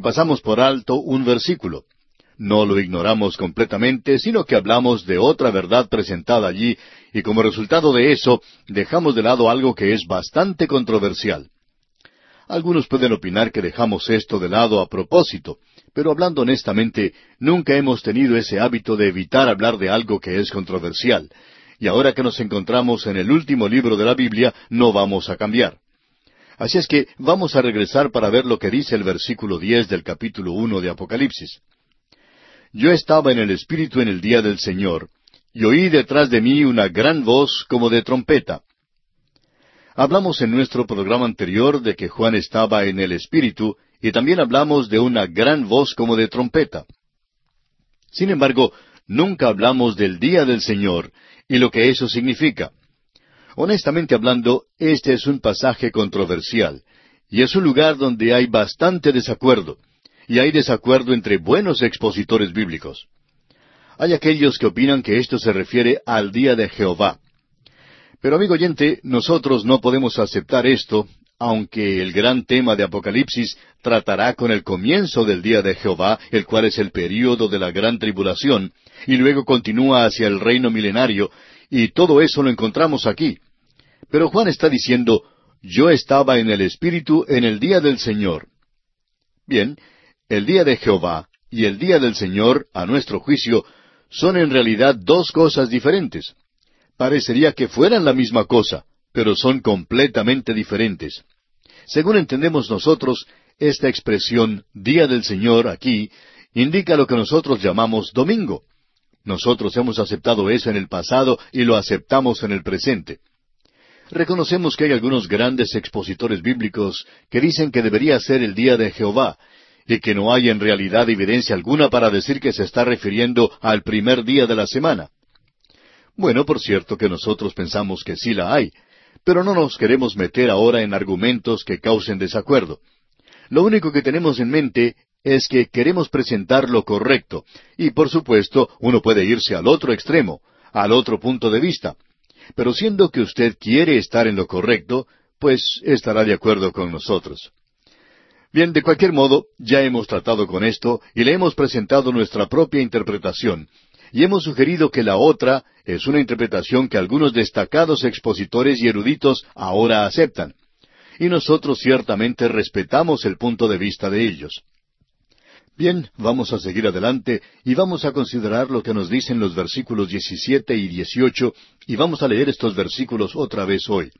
pasamos por alto un versículo. No lo ignoramos completamente, sino que hablamos de otra verdad presentada allí, y como resultado de eso, dejamos de lado algo que es bastante controversial. Algunos pueden opinar que dejamos esto de lado a propósito, pero hablando honestamente, nunca hemos tenido ese hábito de evitar hablar de algo que es controversial, y ahora que nos encontramos en el último libro de la Biblia, no vamos a cambiar. Así es que vamos a regresar para ver lo que dice el versículo diez del capítulo uno de Apocalipsis. Yo estaba en el Espíritu en el día del Señor, y oí detrás de mí una gran voz como de trompeta. Hablamos en nuestro programa anterior de que Juan estaba en el Espíritu, y también hablamos de una gran voz como de trompeta. Sin embargo, nunca hablamos del día del Señor y lo que eso significa. Honestamente hablando, este es un pasaje controversial, y es un lugar donde hay bastante desacuerdo y hay desacuerdo entre buenos expositores bíblicos. Hay aquellos que opinan que esto se refiere al día de Jehová. Pero amigo oyente, nosotros no podemos aceptar esto, aunque el gran tema de Apocalipsis tratará con el comienzo del día de Jehová, el cual es el período de la gran tribulación, y luego continúa hacia el reino milenario, y todo eso lo encontramos aquí. Pero Juan está diciendo, yo estaba en el Espíritu en el día del Señor. Bien, el día de Jehová y el día del Señor, a nuestro juicio, son en realidad dos cosas diferentes. Parecería que fueran la misma cosa, pero son completamente diferentes. Según entendemos nosotros, esta expresión día del Señor aquí indica lo que nosotros llamamos domingo. Nosotros hemos aceptado eso en el pasado y lo aceptamos en el presente. Reconocemos que hay algunos grandes expositores bíblicos que dicen que debería ser el día de Jehová, y que no hay en realidad evidencia alguna para decir que se está refiriendo al primer día de la semana. Bueno, por cierto que nosotros pensamos que sí la hay, pero no nos queremos meter ahora en argumentos que causen desacuerdo. Lo único que tenemos en mente es que queremos presentar lo correcto, y por supuesto uno puede irse al otro extremo, al otro punto de vista. Pero siendo que usted quiere estar en lo correcto, pues estará de acuerdo con nosotros. Bien, de cualquier modo, ya hemos tratado con esto y le hemos presentado nuestra propia interpretación, y hemos sugerido que la otra es una interpretación que algunos destacados expositores y eruditos ahora aceptan. Y nosotros ciertamente respetamos el punto de vista de ellos. Bien, vamos a seguir adelante y vamos a considerar lo que nos dicen los versículos 17 y 18 y vamos a leer estos versículos otra vez hoy.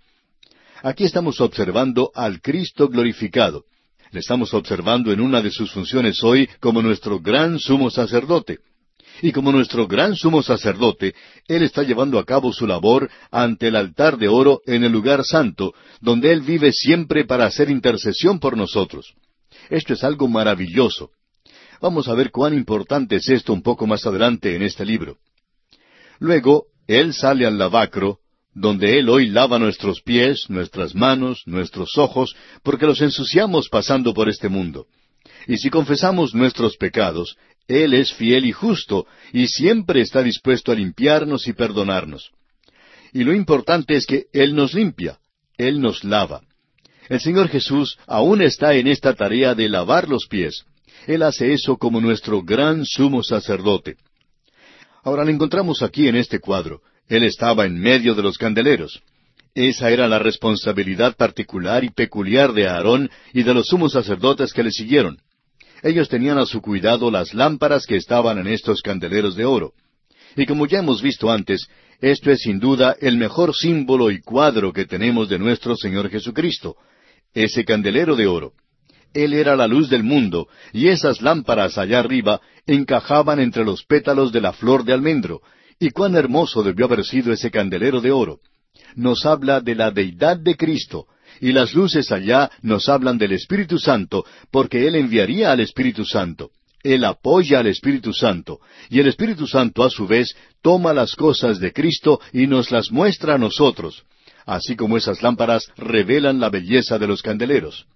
Aquí estamos observando al Cristo glorificado. Le estamos observando en una de sus funciones hoy como nuestro gran sumo sacerdote. Y como nuestro gran sumo sacerdote, Él está llevando a cabo su labor ante el altar de oro en el lugar santo, donde Él vive siempre para hacer intercesión por nosotros. Esto es algo maravilloso. Vamos a ver cuán importante es esto un poco más adelante en este libro. Luego, Él sale al lavacro, donde Él hoy lava nuestros pies, nuestras manos, nuestros ojos, porque los ensuciamos pasando por este mundo. Y si confesamos nuestros pecados, Él es fiel y justo, y siempre está dispuesto a limpiarnos y perdonarnos. Y lo importante es que Él nos limpia, Él nos lava. El Señor Jesús aún está en esta tarea de lavar los pies. Él hace eso como nuestro gran sumo sacerdote. Ahora lo encontramos aquí en este cuadro. Él estaba en medio de los candeleros. Esa era la responsabilidad particular y peculiar de Aarón y de los sumos sacerdotes que le siguieron. Ellos tenían a su cuidado las lámparas que estaban en estos candeleros de oro. Y como ya hemos visto antes, esto es sin duda el mejor símbolo y cuadro que tenemos de nuestro Señor Jesucristo, ese candelero de oro. Él era la luz del mundo, y esas lámparas allá arriba encajaban entre los pétalos de la flor de almendro, y cuán hermoso debió haber sido ese candelero de oro. Nos habla de la deidad de Cristo, y las luces allá nos hablan del Espíritu Santo, porque Él enviaría al Espíritu Santo. Él apoya al Espíritu Santo, y el Espíritu Santo a su vez toma las cosas de Cristo y nos las muestra a nosotros, así como esas lámparas revelan la belleza de los candeleros.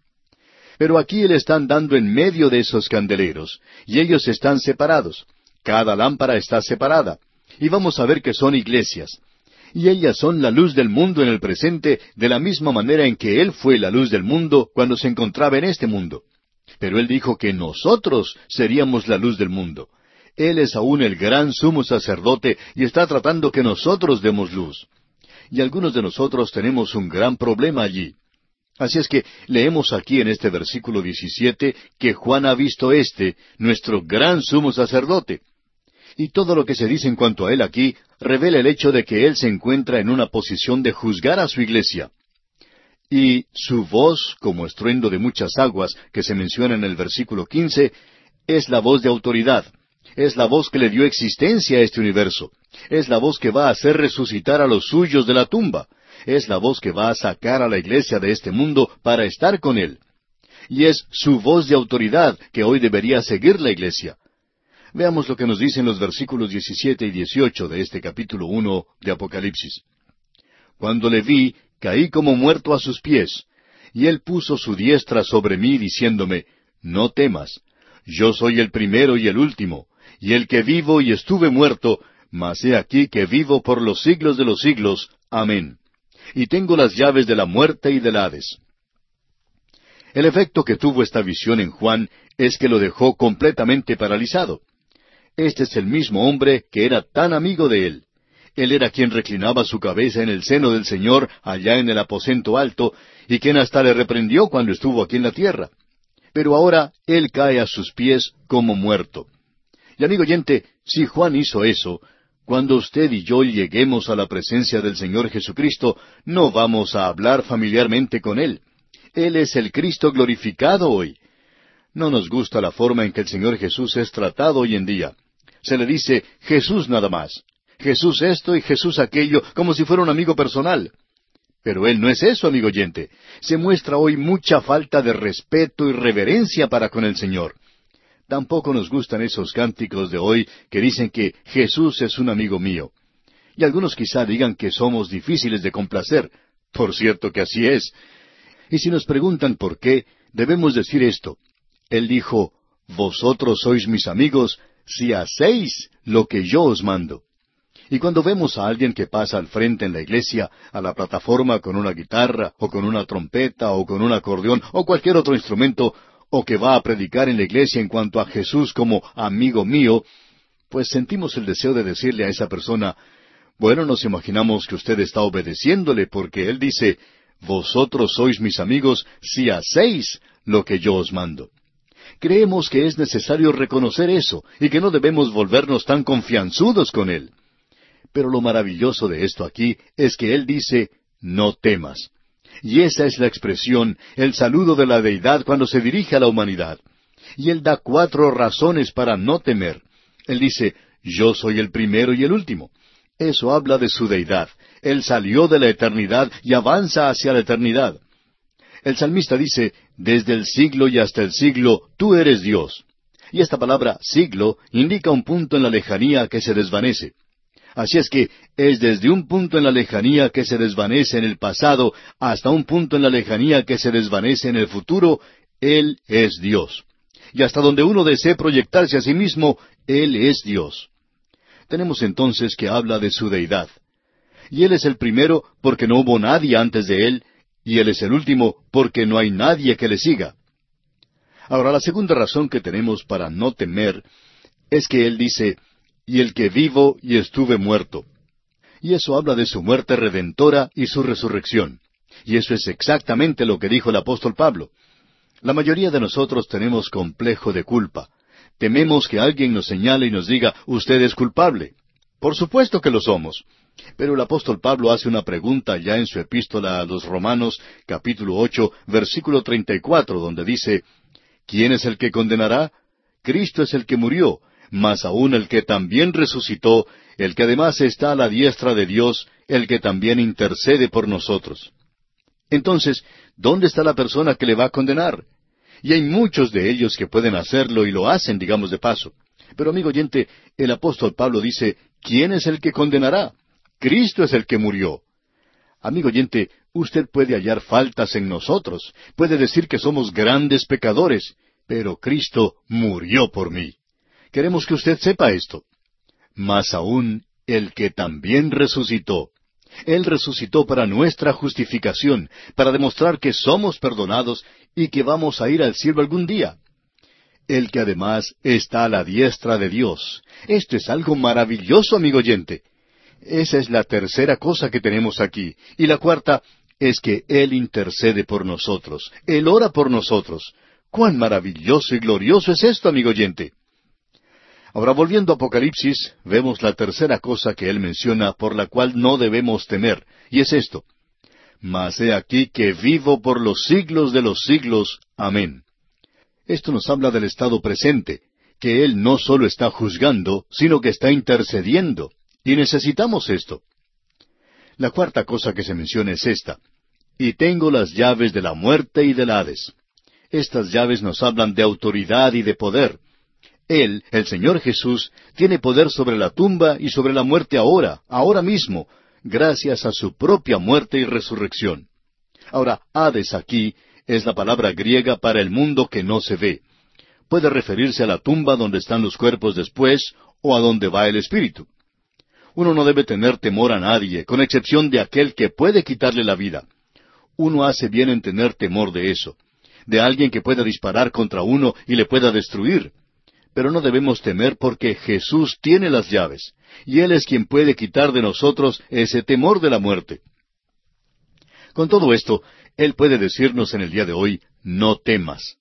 Pero aquí Él está andando en medio de esos candeleros, y ellos están separados. Cada lámpara está separada y vamos a ver que son iglesias. Y ellas son la luz del mundo en el presente de la misma manera en que Él fue la luz del mundo cuando se encontraba en este mundo. Pero Él dijo que nosotros seríamos la luz del mundo. Él es aún el gran sumo sacerdote y está tratando que nosotros demos luz. Y algunos de nosotros tenemos un gran problema allí. Así es que leemos aquí en este versículo 17 que Juan ha visto este, nuestro gran sumo sacerdote. Y todo lo que se dice en cuanto a él aquí revela el hecho de que él se encuentra en una posición de juzgar a su iglesia. Y su voz, como estruendo de muchas aguas, que se menciona en el versículo 15, es la voz de autoridad. Es la voz que le dio existencia a este universo. Es la voz que va a hacer resucitar a los suyos de la tumba. Es la voz que va a sacar a la iglesia de este mundo para estar con él. Y es su voz de autoridad que hoy debería seguir la iglesia. Veamos lo que nos dicen los versículos 17 y 18 de este capítulo 1 de Apocalipsis. Cuando le vi, caí como muerto a sus pies, y él puso su diestra sobre mí, diciéndome, No temas, yo soy el primero y el último, y el que vivo y estuve muerto, mas he aquí que vivo por los siglos de los siglos. Amén. Y tengo las llaves de la muerte y del Hades. El efecto que tuvo esta visión en Juan es que lo dejó completamente paralizado. Este es el mismo hombre que era tan amigo de él. Él era quien reclinaba su cabeza en el seno del Señor allá en el aposento alto, y quien hasta le reprendió cuando estuvo aquí en la tierra. Pero ahora él cae a sus pies como muerto. Y amigo oyente, si Juan hizo eso, cuando usted y yo lleguemos a la presencia del Señor Jesucristo, no vamos a hablar familiarmente con Él. Él es el Cristo glorificado hoy. No nos gusta la forma en que el Señor Jesús es tratado hoy en día. Se le dice Jesús nada más. Jesús esto y Jesús aquello, como si fuera un amigo personal. Pero Él no es eso, amigo oyente. Se muestra hoy mucha falta de respeto y reverencia para con el Señor. Tampoco nos gustan esos cánticos de hoy que dicen que Jesús es un amigo mío. Y algunos quizá digan que somos difíciles de complacer. Por cierto que así es. Y si nos preguntan por qué, debemos decir esto. Él dijo, Vosotros sois mis amigos si hacéis lo que yo os mando. Y cuando vemos a alguien que pasa al frente en la iglesia, a la plataforma con una guitarra, o con una trompeta, o con un acordeón, o cualquier otro instrumento, o que va a predicar en la iglesia en cuanto a Jesús como amigo mío, pues sentimos el deseo de decirle a esa persona, bueno, nos imaginamos que usted está obedeciéndole porque Él dice, vosotros sois mis amigos si hacéis lo que yo os mando. Creemos que es necesario reconocer eso y que no debemos volvernos tan confianzudos con Él. Pero lo maravilloso de esto aquí es que Él dice, no temas. Y esa es la expresión, el saludo de la deidad cuando se dirige a la humanidad. Y Él da cuatro razones para no temer. Él dice, yo soy el primero y el último. Eso habla de su deidad. Él salió de la eternidad y avanza hacia la eternidad. El salmista dice, desde el siglo y hasta el siglo, tú eres Dios. Y esta palabra siglo indica un punto en la lejanía que se desvanece. Así es que es desde un punto en la lejanía que se desvanece en el pasado hasta un punto en la lejanía que se desvanece en el futuro, Él es Dios. Y hasta donde uno desee proyectarse a sí mismo, Él es Dios. Tenemos entonces que habla de su deidad. Y Él es el primero porque no hubo nadie antes de Él, y Él es el último porque no hay nadie que le siga. Ahora, la segunda razón que tenemos para no temer es que Él dice, y el que vivo y estuve muerto. Y eso habla de su muerte redentora y su resurrección. Y eso es exactamente lo que dijo el apóstol Pablo. La mayoría de nosotros tenemos complejo de culpa. Tememos que alguien nos señale y nos diga, usted es culpable. Por supuesto que lo somos. Pero el apóstol Pablo hace una pregunta ya en su epístola a los Romanos, capítulo ocho, versículo treinta y cuatro, donde dice, ¿Quién es el que condenará? Cristo es el que murió, mas aún el que también resucitó, el que además está a la diestra de Dios, el que también intercede por nosotros. Entonces, ¿dónde está la persona que le va a condenar? Y hay muchos de ellos que pueden hacerlo y lo hacen, digamos de paso. Pero amigo oyente, el apóstol Pablo dice, ¿quién es el que condenará? Cristo es el que murió. Amigo oyente, usted puede hallar faltas en nosotros, puede decir que somos grandes pecadores, pero Cristo murió por mí. Queremos que usted sepa esto. Mas aún el que también resucitó. Él resucitó para nuestra justificación, para demostrar que somos perdonados y que vamos a ir al cielo algún día. el que además está a la diestra de Dios. Esto es algo maravilloso, amigo oyente. Esa es la tercera cosa que tenemos aquí. Y la cuarta es que Él intercede por nosotros. Él ora por nosotros. Cuán maravilloso y glorioso es esto, amigo oyente. Ahora volviendo a Apocalipsis, vemos la tercera cosa que Él menciona por la cual no debemos temer, y es esto. Mas he aquí que vivo por los siglos de los siglos. Amén. Esto nos habla del estado presente, que Él no solo está juzgando, sino que está intercediendo. Y necesitamos esto. La cuarta cosa que se menciona es esta. Y tengo las llaves de la muerte y del Hades. Estas llaves nos hablan de autoridad y de poder. Él, el Señor Jesús, tiene poder sobre la tumba y sobre la muerte ahora, ahora mismo, gracias a su propia muerte y resurrección. Ahora, Hades aquí es la palabra griega para el mundo que no se ve. Puede referirse a la tumba donde están los cuerpos después o a donde va el espíritu. Uno no debe tener temor a nadie, con excepción de aquel que puede quitarle la vida. Uno hace bien en tener temor de eso, de alguien que pueda disparar contra uno y le pueda destruir. Pero no debemos temer porque Jesús tiene las llaves, y Él es quien puede quitar de nosotros ese temor de la muerte. Con todo esto, él puede decirnos en el día de hoy, no temas.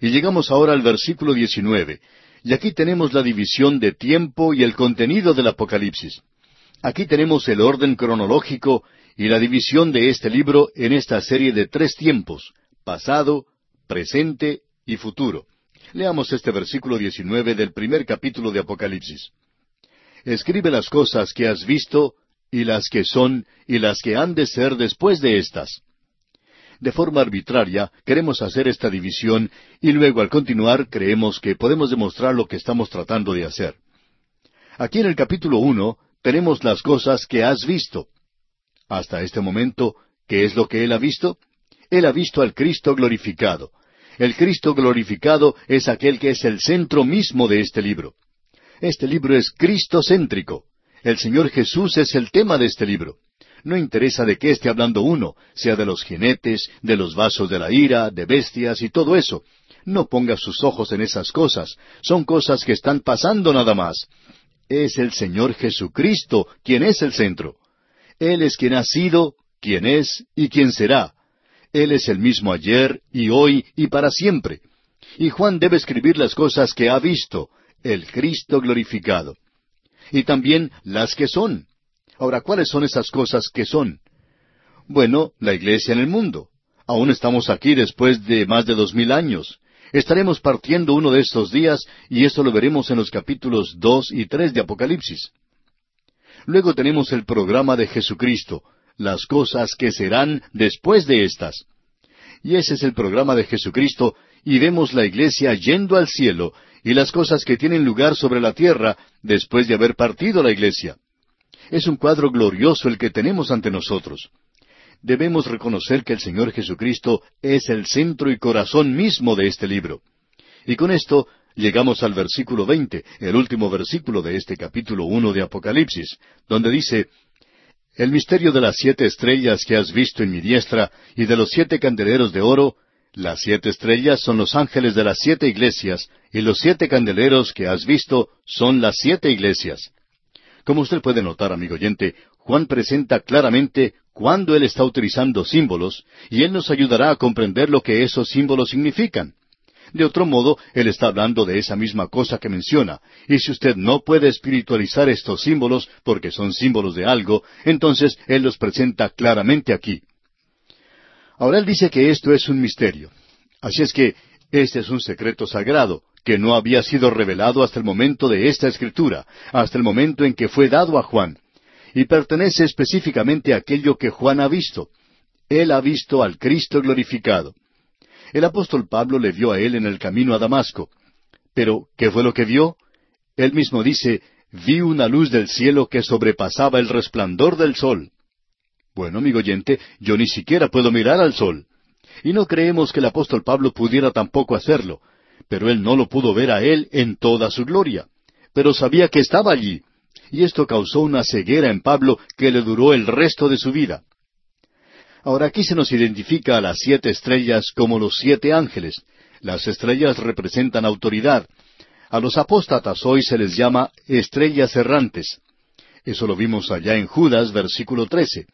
Y llegamos ahora al versículo 19, y aquí tenemos la división de tiempo y el contenido del Apocalipsis. Aquí tenemos el orden cronológico y la división de este libro en esta serie de tres tiempos, pasado, presente y futuro. Leamos este versículo 19 del primer capítulo de Apocalipsis. Escribe las cosas que has visto, y las que son, y las que han de ser después de estas de forma arbitraria, queremos hacer esta división y luego al continuar creemos que podemos demostrar lo que estamos tratando de hacer. Aquí en el capítulo uno tenemos las cosas que has visto. Hasta este momento, ¿qué es lo que él ha visto? Él ha visto al Cristo glorificado. El Cristo glorificado es aquel que es el centro mismo de este libro. Este libro es cristocéntrico. El Señor Jesús es el tema de este libro. No interesa de qué esté hablando uno, sea de los jinetes, de los vasos de la ira, de bestias y todo eso. No ponga sus ojos en esas cosas. Son cosas que están pasando nada más. Es el Señor Jesucristo quien es el centro. Él es quien ha sido, quien es y quien será. Él es el mismo ayer y hoy y para siempre. Y Juan debe escribir las cosas que ha visto, el Cristo glorificado. Y también las que son. Ahora, ¿cuáles son esas cosas que son? Bueno, la iglesia en el mundo. Aún estamos aquí después de más de dos mil años. Estaremos partiendo uno de estos días y esto lo veremos en los capítulos dos y tres de Apocalipsis. Luego tenemos el programa de Jesucristo, las cosas que serán después de estas. Y ese es el programa de Jesucristo, y vemos la iglesia yendo al cielo y las cosas que tienen lugar sobre la tierra después de haber partido la iglesia. Es un cuadro glorioso el que tenemos ante nosotros. Debemos reconocer que el Señor Jesucristo es el centro y corazón mismo de este libro. Y con esto llegamos al versículo veinte, el último versículo de este capítulo uno de Apocalipsis, donde dice El misterio de las siete estrellas que has visto en mi diestra y de los siete candeleros de oro, las siete estrellas son los ángeles de las siete iglesias, y los siete candeleros que has visto son las siete iglesias. Como usted puede notar, amigo oyente, Juan presenta claramente cuándo él está utilizando símbolos, y él nos ayudará a comprender lo que esos símbolos significan. De otro modo, él está hablando de esa misma cosa que menciona, y si usted no puede espiritualizar estos símbolos porque son símbolos de algo, entonces él los presenta claramente aquí. Ahora él dice que esto es un misterio. Así es que este es un secreto sagrado, que no había sido revelado hasta el momento de esta escritura, hasta el momento en que fue dado a Juan, y pertenece específicamente a aquello que Juan ha visto. Él ha visto al Cristo glorificado. El apóstol Pablo le vio a él en el camino a Damasco. Pero, ¿qué fue lo que vio? Él mismo dice, vi una luz del cielo que sobrepasaba el resplandor del sol. Bueno, amigo oyente, yo ni siquiera puedo mirar al sol. Y no creemos que el apóstol Pablo pudiera tampoco hacerlo, pero él no lo pudo ver a él en toda su gloria. Pero sabía que estaba allí, y esto causó una ceguera en Pablo que le duró el resto de su vida. Ahora aquí se nos identifica a las siete estrellas como los siete ángeles, Las estrellas representan autoridad. A los apóstatas hoy se les llama estrellas errantes. Eso lo vimos allá en Judas, versículo 13.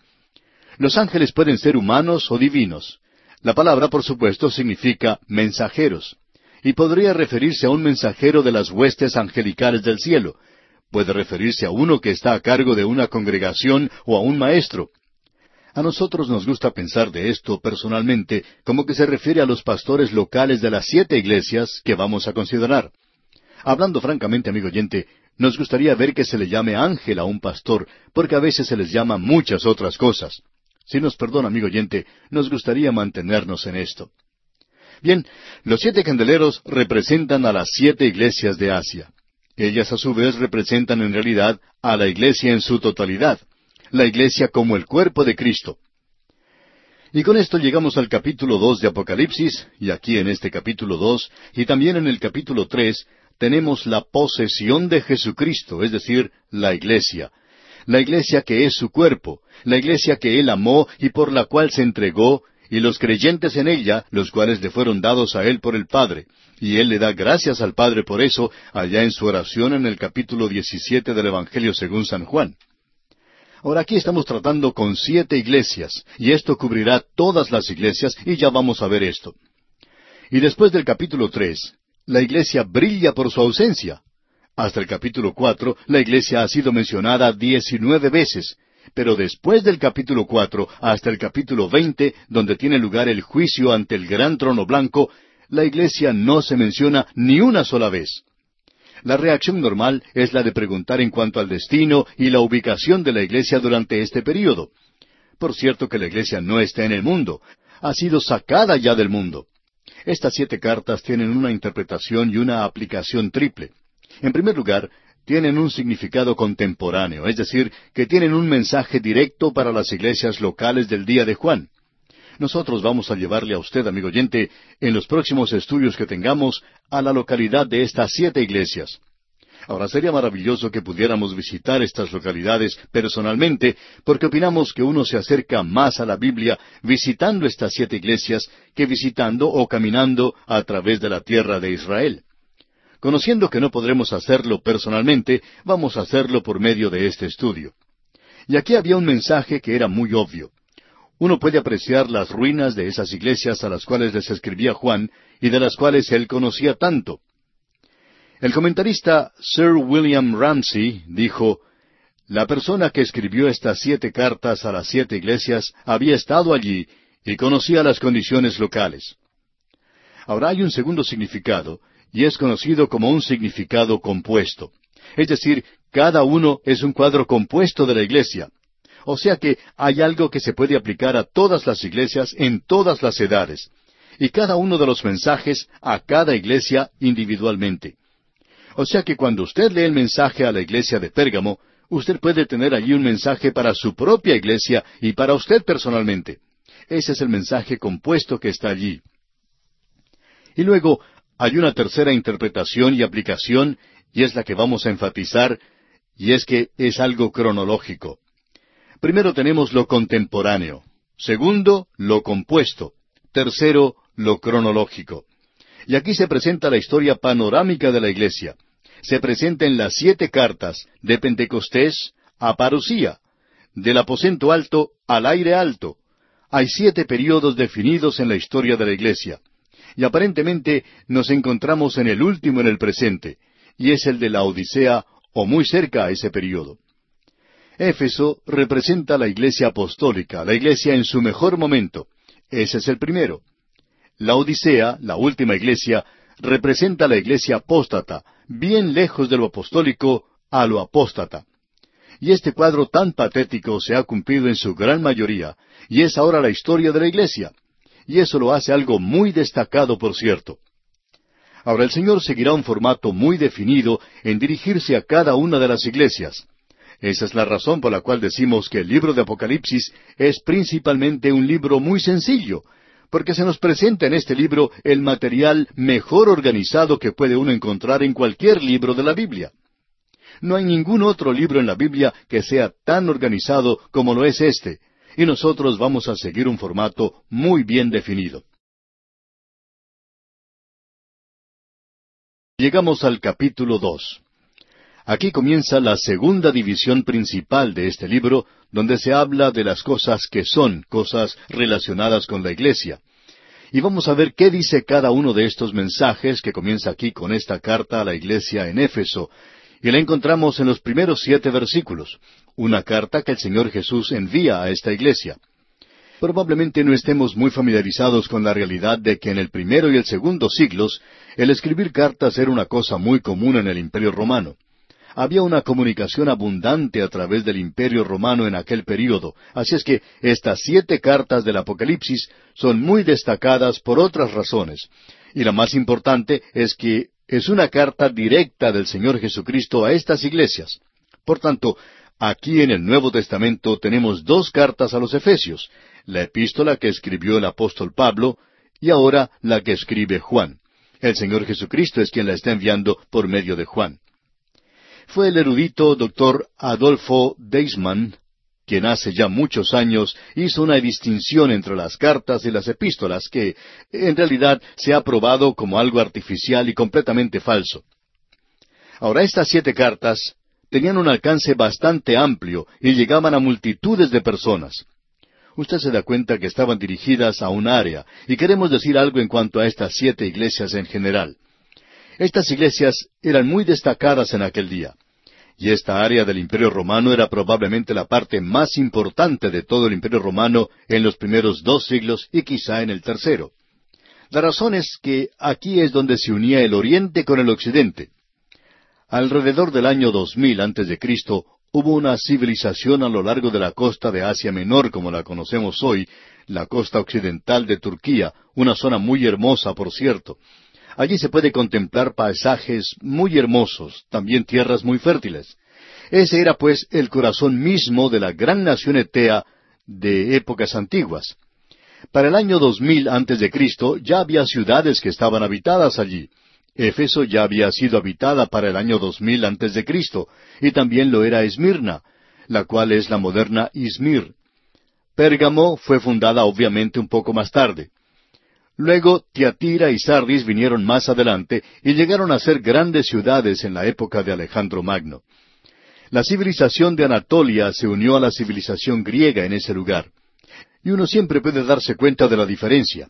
Los ángeles pueden ser humanos o divinos. La palabra, por supuesto, significa mensajeros, y podría referirse a un mensajero de las huestes angelicales del cielo. Puede referirse a uno que está a cargo de una congregación o a un maestro. A nosotros nos gusta pensar de esto personalmente como que se refiere a los pastores locales de las siete iglesias que vamos a considerar. Hablando francamente, amigo oyente, nos gustaría ver que se le llame ángel a un pastor, porque a veces se les llama muchas otras cosas. Si nos perdona, amigo oyente, nos gustaría mantenernos en esto. Bien, los siete candeleros representan a las siete iglesias de Asia. Ellas a su vez representan en realidad a la iglesia en su totalidad, la iglesia como el cuerpo de Cristo. Y con esto llegamos al capítulo dos de Apocalipsis, y aquí en este capítulo dos, y también en el capítulo tres, tenemos la posesión de Jesucristo, es decir, la iglesia, la iglesia que es su cuerpo, la iglesia que Él amó y por la cual se entregó, y los creyentes en ella, los cuales le fueron dados a Él por el Padre. Y Él le da gracias al Padre por eso, allá en su oración en el capítulo 17 del Evangelio según San Juan. Ahora aquí estamos tratando con siete iglesias, y esto cubrirá todas las iglesias, y ya vamos a ver esto. Y después del capítulo tres, la iglesia brilla por su ausencia. Hasta el capítulo cuatro, la iglesia ha sido mencionada diecinueve veces, pero después del capítulo cuatro hasta el capítulo veinte, donde tiene lugar el juicio ante el gran trono blanco, la iglesia no se menciona ni una sola vez. La reacción normal es la de preguntar en cuanto al destino y la ubicación de la iglesia durante este período. Por cierto que la iglesia no está en el mundo, ha sido sacada ya del mundo. Estas siete cartas tienen una interpretación y una aplicación triple. En primer lugar, tienen un significado contemporáneo, es decir, que tienen un mensaje directo para las iglesias locales del día de Juan. Nosotros vamos a llevarle a usted, amigo oyente, en los próximos estudios que tengamos, a la localidad de estas siete iglesias. Ahora sería maravilloso que pudiéramos visitar estas localidades personalmente, porque opinamos que uno se acerca más a la Biblia visitando estas siete iglesias que visitando o caminando a través de la tierra de Israel. Conociendo que no podremos hacerlo personalmente, vamos a hacerlo por medio de este estudio. Y aquí había un mensaje que era muy obvio. Uno puede apreciar las ruinas de esas iglesias a las cuales les escribía Juan y de las cuales él conocía tanto. El comentarista Sir William Ramsey dijo, La persona que escribió estas siete cartas a las siete iglesias había estado allí y conocía las condiciones locales. Ahora hay un segundo significado, y es conocido como un significado compuesto. Es decir, cada uno es un cuadro compuesto de la iglesia. O sea que hay algo que se puede aplicar a todas las iglesias en todas las edades, y cada uno de los mensajes a cada iglesia individualmente. O sea que cuando usted lee el mensaje a la iglesia de Pérgamo, usted puede tener allí un mensaje para su propia iglesia y para usted personalmente. Ese es el mensaje compuesto que está allí. Y luego hay una tercera interpretación y aplicación, y es la que vamos a enfatizar, y es que es algo cronológico. Primero tenemos lo contemporáneo, segundo, lo compuesto, tercero, lo cronológico. Y aquí se presenta la historia panorámica de la Iglesia. Se presenta en las siete cartas, de Pentecostés a Parucía, del aposento alto al aire alto. Hay siete periodos definidos en la historia de la Iglesia y aparentemente nos encontramos en el último en el presente, y es el de la Odisea o muy cerca a ese periodo. Éfeso representa la iglesia apostólica, la iglesia en su mejor momento. Ese es el primero. La Odisea, la última iglesia, representa la iglesia apóstata, bien lejos de lo apostólico a lo apóstata. Y este cuadro tan patético se ha cumplido en su gran mayoría, y es ahora la historia de la iglesia y eso lo hace algo muy destacado, por cierto. Ahora el Señor seguirá un formato muy definido en dirigirse a cada una de las iglesias. Esa es la razón por la cual decimos que el libro de Apocalipsis es principalmente un libro muy sencillo, porque se nos presenta en este libro el material mejor organizado que puede uno encontrar en cualquier libro de la Biblia. No hay ningún otro libro en la Biblia que sea tan organizado como lo es este, y nosotros vamos a seguir un formato muy bien definido. Llegamos al capítulo dos. Aquí comienza la segunda división principal de este libro, donde se habla de las cosas que son, cosas relacionadas con la iglesia. Y vamos a ver qué dice cada uno de estos mensajes que comienza aquí con esta carta a la iglesia en Éfeso, y la encontramos en los primeros siete versículos, una carta que el Señor Jesús envía a esta iglesia. Probablemente no estemos muy familiarizados con la realidad de que en el primero y el segundo siglos el escribir cartas era una cosa muy común en el Imperio romano. Había una comunicación abundante a través del Imperio romano en aquel período, así es que estas siete cartas del Apocalipsis son muy destacadas por otras razones, y la más importante es que es una carta directa del Señor Jesucristo a estas iglesias. Por tanto, aquí en el Nuevo Testamento tenemos dos cartas a los Efesios, la epístola que escribió el apóstol Pablo y ahora la que escribe Juan. El Señor Jesucristo es quien la está enviando por medio de Juan. Fue el erudito doctor Adolfo Deisman quien hace ya muchos años hizo una distinción entre las cartas y las epístolas que, en realidad, se ha probado como algo artificial y completamente falso. Ahora, estas siete cartas tenían un alcance bastante amplio y llegaban a multitudes de personas. Usted se da cuenta que estaban dirigidas a un área, y queremos decir algo en cuanto a estas siete iglesias en general. Estas iglesias eran muy destacadas en aquel día y esta área del Imperio romano era probablemente la parte más importante de todo el Imperio romano en los primeros dos siglos y quizá en el tercero. La razón es que aquí es donde se unía el Oriente con el Occidente. Alrededor del año 2000 antes de Cristo hubo una civilización a lo largo de la costa de Asia Menor como la conocemos hoy, la costa occidental de Turquía, una zona muy hermosa, por cierto, Allí se puede contemplar paisajes muy hermosos, también tierras muy fértiles. Ese era pues el corazón mismo de la gran nación etea de épocas antiguas. Para el año 2000 antes de Cristo ya había ciudades que estaban habitadas allí. Éfeso ya había sido habitada para el año 2000 antes de Cristo, y también lo era Esmirna, la cual es la moderna Izmir. Pérgamo fue fundada obviamente un poco más tarde. Luego Tiatira y Sardis vinieron más adelante y llegaron a ser grandes ciudades en la época de Alejandro Magno. La civilización de Anatolia se unió a la civilización griega en ese lugar. Y uno siempre puede darse cuenta de la diferencia.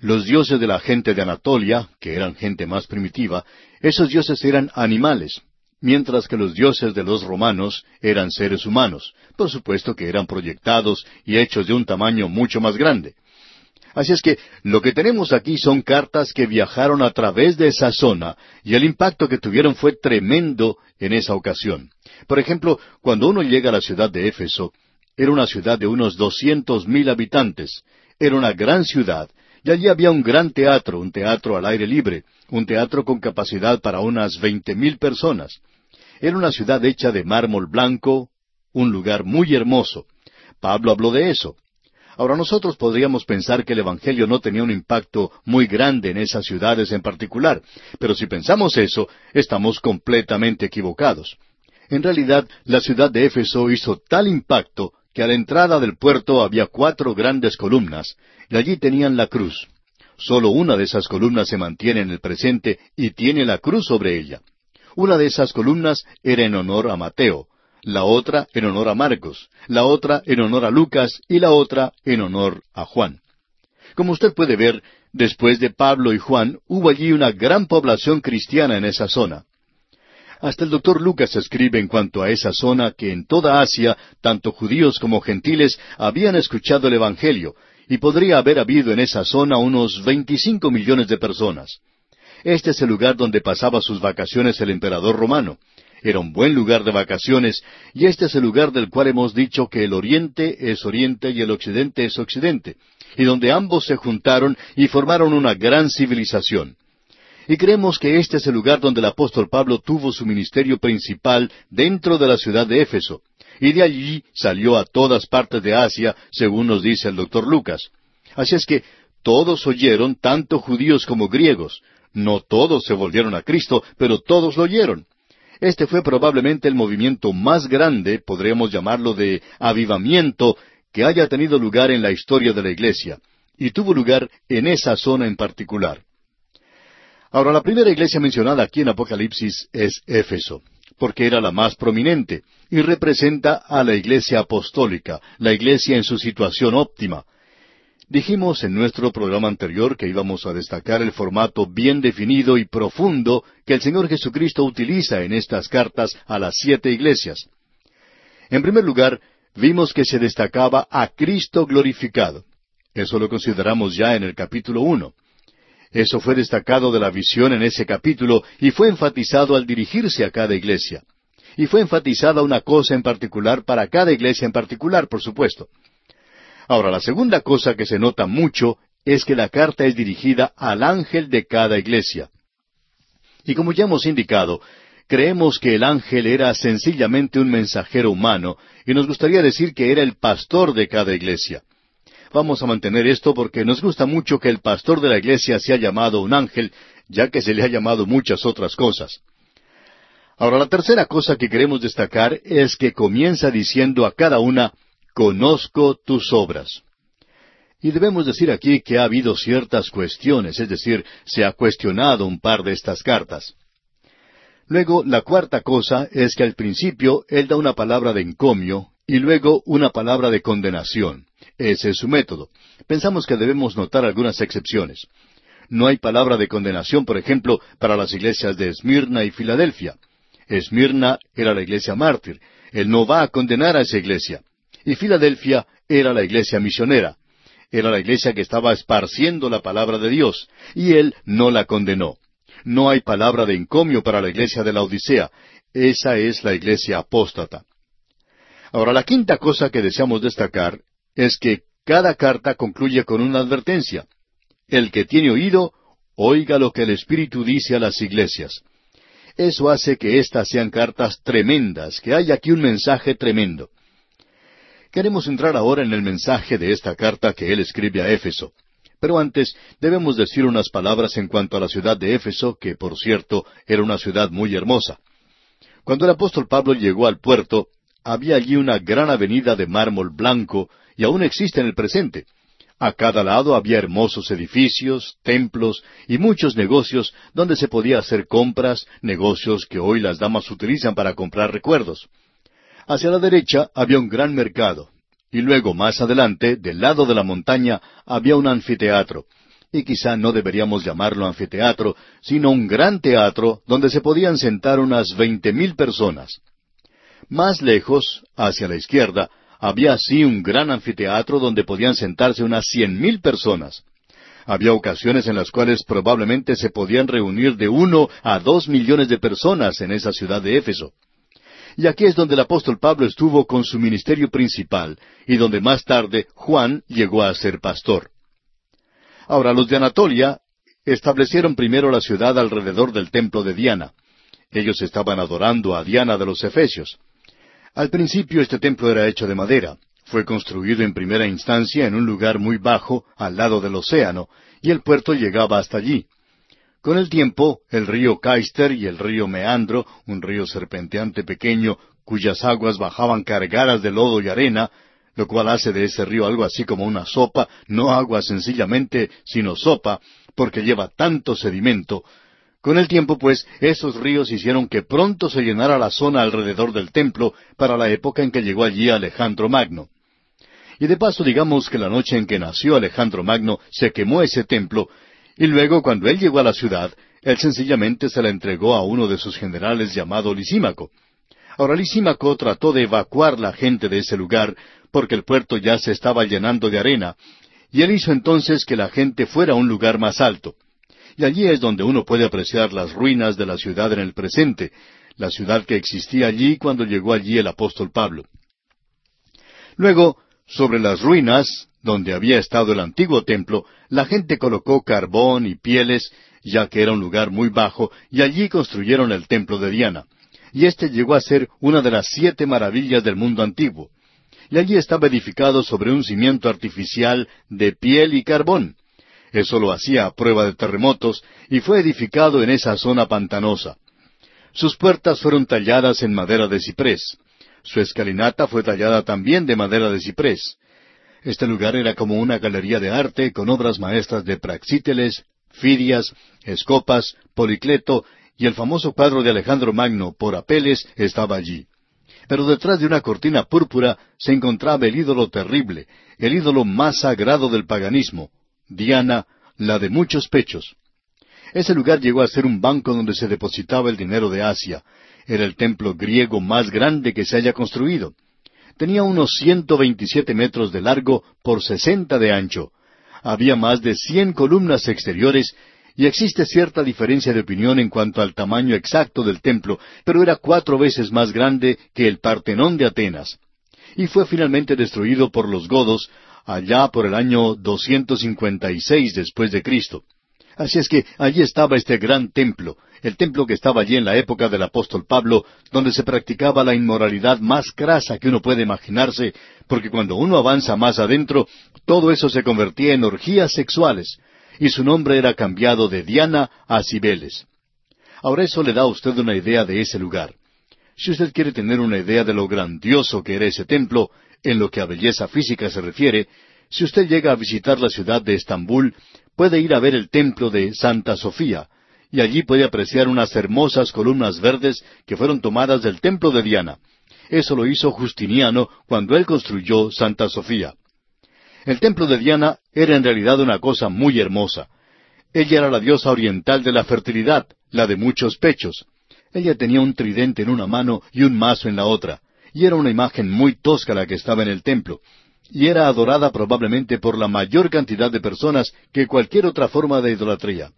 Los dioses de la gente de Anatolia, que eran gente más primitiva, esos dioses eran animales, mientras que los dioses de los romanos eran seres humanos, por supuesto que eran proyectados y hechos de un tamaño mucho más grande. Así es que lo que tenemos aquí son cartas que viajaron a través de esa zona y el impacto que tuvieron fue tremendo en esa ocasión. Por ejemplo, cuando uno llega a la ciudad de Éfeso, era una ciudad de unos doscientos mil habitantes, era una gran ciudad, y allí había un gran teatro, un teatro al aire libre, un teatro con capacidad para unas veinte mil personas. Era una ciudad hecha de mármol blanco, un lugar muy hermoso. Pablo habló de eso. Ahora nosotros podríamos pensar que el Evangelio no tenía un impacto muy grande en esas ciudades en particular, pero si pensamos eso, estamos completamente equivocados. En realidad, la ciudad de Éfeso hizo tal impacto que a la entrada del puerto había cuatro grandes columnas, y allí tenían la cruz. Solo una de esas columnas se mantiene en el presente y tiene la cruz sobre ella. Una de esas columnas era en honor a Mateo, la otra en honor a Marcos, la otra en honor a Lucas y la otra en honor a Juan. Como usted puede ver, después de Pablo y Juan, hubo allí una gran población cristiana en esa zona. Hasta el doctor Lucas escribe en cuanto a esa zona que en toda Asia, tanto judíos como gentiles habían escuchado el Evangelio, y podría haber habido en esa zona unos veinticinco millones de personas. Este es el lugar donde pasaba sus vacaciones el emperador romano. Era un buen lugar de vacaciones, y este es el lugar del cual hemos dicho que el oriente es oriente y el occidente es occidente, y donde ambos se juntaron y formaron una gran civilización. Y creemos que este es el lugar donde el apóstol Pablo tuvo su ministerio principal dentro de la ciudad de Éfeso, y de allí salió a todas partes de Asia, según nos dice el doctor Lucas. Así es que todos oyeron, tanto judíos como griegos. No todos se volvieron a Cristo, pero todos lo oyeron. Este fue probablemente el movimiento más grande, podríamos llamarlo de avivamiento, que haya tenido lugar en la historia de la Iglesia, y tuvo lugar en esa zona en particular. Ahora, la primera iglesia mencionada aquí en Apocalipsis es Éfeso, porque era la más prominente y representa a la iglesia apostólica, la iglesia en su situación óptima. Dijimos en nuestro programa anterior que íbamos a destacar el formato bien definido y profundo que el Señor Jesucristo utiliza en estas cartas a las siete iglesias. En primer lugar, vimos que se destacaba a Cristo glorificado. Eso lo consideramos ya en el capítulo uno. Eso fue destacado de la visión en ese capítulo y fue enfatizado al dirigirse a cada iglesia. Y fue enfatizada una cosa en particular para cada iglesia en particular, por supuesto. Ahora, la segunda cosa que se nota mucho es que la carta es dirigida al ángel de cada iglesia. Y como ya hemos indicado, creemos que el ángel era sencillamente un mensajero humano, y nos gustaría decir que era el pastor de cada iglesia. Vamos a mantener esto porque nos gusta mucho que el pastor de la iglesia sea llamado un ángel, ya que se le ha llamado muchas otras cosas. Ahora, la tercera cosa que queremos destacar es que comienza diciendo a cada una, conozco tus obras. Y debemos decir aquí que ha habido ciertas cuestiones, es decir, se ha cuestionado un par de estas cartas. Luego, la cuarta cosa es que al principio él da una palabra de encomio y luego una palabra de condenación. Ese es su método. Pensamos que debemos notar algunas excepciones. No hay palabra de condenación, por ejemplo, para las iglesias de Esmirna y Filadelfia. Esmirna era la iglesia mártir. Él no va a condenar a esa iglesia. Y Filadelfia era la iglesia misionera. Era la iglesia que estaba esparciendo la palabra de Dios. Y él no la condenó. No hay palabra de encomio para la iglesia de la Odisea. Esa es la iglesia apóstata. Ahora, la quinta cosa que deseamos destacar es que cada carta concluye con una advertencia. El que tiene oído, oiga lo que el Espíritu dice a las iglesias. Eso hace que éstas sean cartas tremendas, que hay aquí un mensaje tremendo. Queremos entrar ahora en el mensaje de esta carta que él escribe a Éfeso. Pero antes debemos decir unas palabras en cuanto a la ciudad de Éfeso, que por cierto era una ciudad muy hermosa. Cuando el apóstol Pablo llegó al puerto, había allí una gran avenida de mármol blanco, y aún existe en el presente. A cada lado había hermosos edificios, templos y muchos negocios donde se podía hacer compras, negocios que hoy las damas utilizan para comprar recuerdos. Hacia la derecha había un gran mercado, y luego más adelante, del lado de la montaña, había un anfiteatro, y quizá no deberíamos llamarlo anfiteatro, sino un gran teatro donde se podían sentar unas veinte mil personas. Más lejos, hacia la izquierda, había así un gran anfiteatro donde podían sentarse unas cien mil personas. Había ocasiones en las cuales probablemente se podían reunir de uno a dos millones de personas en esa ciudad de Éfeso. Y aquí es donde el apóstol Pablo estuvo con su ministerio principal y donde más tarde Juan llegó a ser pastor. Ahora, los de Anatolia establecieron primero la ciudad alrededor del templo de Diana. Ellos estaban adorando a Diana de los Efesios. Al principio este templo era hecho de madera. Fue construido en primera instancia en un lugar muy bajo, al lado del océano, y el puerto llegaba hasta allí. Con el tiempo, el río Caister y el río Meandro, un río serpenteante pequeño, cuyas aguas bajaban cargadas de lodo y arena, lo cual hace de ese río algo así como una sopa, no agua sencillamente, sino sopa, porque lleva tanto sedimento. Con el tiempo, pues, esos ríos hicieron que pronto se llenara la zona alrededor del templo para la época en que llegó allí Alejandro Magno. Y de paso digamos que la noche en que nació Alejandro Magno se quemó ese templo y luego, cuando él llegó a la ciudad, él sencillamente se la entregó a uno de sus generales llamado Lisímaco. Ahora Lisímaco trató de evacuar la gente de ese lugar porque el puerto ya se estaba llenando de arena, y él hizo entonces que la gente fuera a un lugar más alto. Y allí es donde uno puede apreciar las ruinas de la ciudad en el presente, la ciudad que existía allí cuando llegó allí el apóstol Pablo. Luego, sobre las ruinas, donde había estado el antiguo templo, la gente colocó carbón y pieles, ya que era un lugar muy bajo, y allí construyeron el templo de Diana. Y éste llegó a ser una de las siete maravillas del mundo antiguo. Y allí estaba edificado sobre un cimiento artificial de piel y carbón. Eso lo hacía a prueba de terremotos, y fue edificado en esa zona pantanosa. Sus puertas fueron talladas en madera de ciprés. Su escalinata fue tallada también de madera de ciprés. Este lugar era como una galería de arte con obras maestras de Praxíteles, Fidias, Escopas, Policleto y el famoso cuadro de Alejandro Magno por Apeles estaba allí. Pero detrás de una cortina púrpura se encontraba el ídolo terrible, el ídolo más sagrado del paganismo, Diana, la de muchos pechos. Ese lugar llegó a ser un banco donde se depositaba el dinero de Asia. Era el templo griego más grande que se haya construido. Tenía unos ciento veintisiete metros de largo por sesenta de ancho. Había más de cien columnas exteriores y existe cierta diferencia de opinión en cuanto al tamaño exacto del templo, pero era cuatro veces más grande que el Partenón de Atenas. Y fue finalmente destruido por los godos allá por el año 256 después de Cristo. Así es que allí estaba este gran templo, el templo que estaba allí en la época del apóstol Pablo, donde se practicaba la inmoralidad más crasa que uno puede imaginarse, porque cuando uno avanza más adentro, todo eso se convertía en orgías sexuales, y su nombre era cambiado de Diana a Cibeles. Ahora eso le da a usted una idea de ese lugar. Si usted quiere tener una idea de lo grandioso que era ese templo, en lo que a belleza física se refiere, si usted llega a visitar la ciudad de Estambul, puede ir a ver el templo de Santa Sofía, y allí puede apreciar unas hermosas columnas verdes que fueron tomadas del templo de Diana. Eso lo hizo Justiniano cuando él construyó Santa Sofía. El templo de Diana era en realidad una cosa muy hermosa. Ella era la diosa oriental de la fertilidad, la de muchos pechos. Ella tenía un tridente en una mano y un mazo en la otra, y era una imagen muy tosca la que estaba en el templo, y era adorada probablemente por la mayor cantidad de personas que cualquier otra forma de idolatría.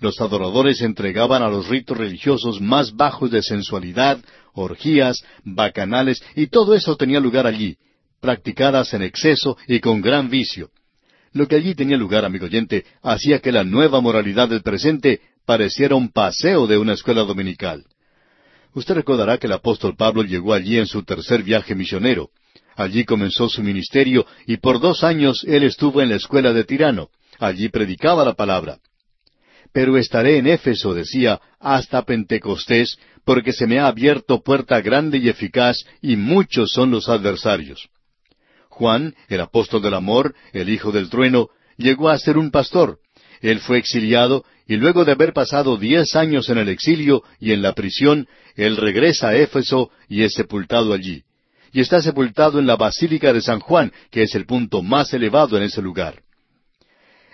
Los adoradores entregaban a los ritos religiosos más bajos de sensualidad, orgías, bacanales, y todo eso tenía lugar allí, practicadas en exceso y con gran vicio. Lo que allí tenía lugar, amigo oyente, hacía que la nueva moralidad del presente pareciera un paseo de una escuela dominical. Usted recordará que el apóstol Pablo llegó allí en su tercer viaje misionero. Allí comenzó su ministerio y por dos años él estuvo en la escuela de Tirano. Allí predicaba la palabra. Pero estaré en Éfeso, decía, hasta Pentecostés, porque se me ha abierto puerta grande y eficaz, y muchos son los adversarios. Juan, el apóstol del amor, el hijo del trueno, llegó a ser un pastor. Él fue exiliado y luego de haber pasado diez años en el exilio y en la prisión, él regresa a Éfeso y es sepultado allí. Y está sepultado en la Basílica de San Juan, que es el punto más elevado en ese lugar.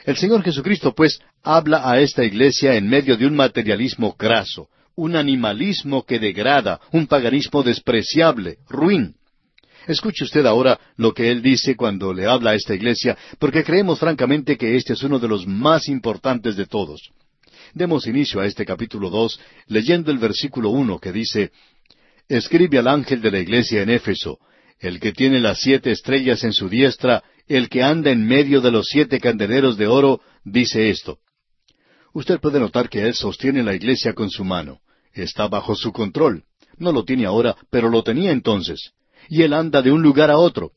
El Señor Jesucristo, pues, habla a esta iglesia en medio de un materialismo graso, un animalismo que degrada, un paganismo despreciable, ruin. Escuche usted ahora lo que él dice cuando le habla a esta iglesia, porque creemos francamente que este es uno de los más importantes de todos. Demos inicio a este capítulo dos leyendo el versículo uno que dice Escribe al ángel de la iglesia en Éfeso, el que tiene las siete estrellas en su diestra, el que anda en medio de los siete candeleros de oro, dice esto. Usted puede notar que él sostiene la iglesia con su mano. Está bajo su control. No lo tiene ahora, pero lo tenía entonces y él anda de un lugar a otro.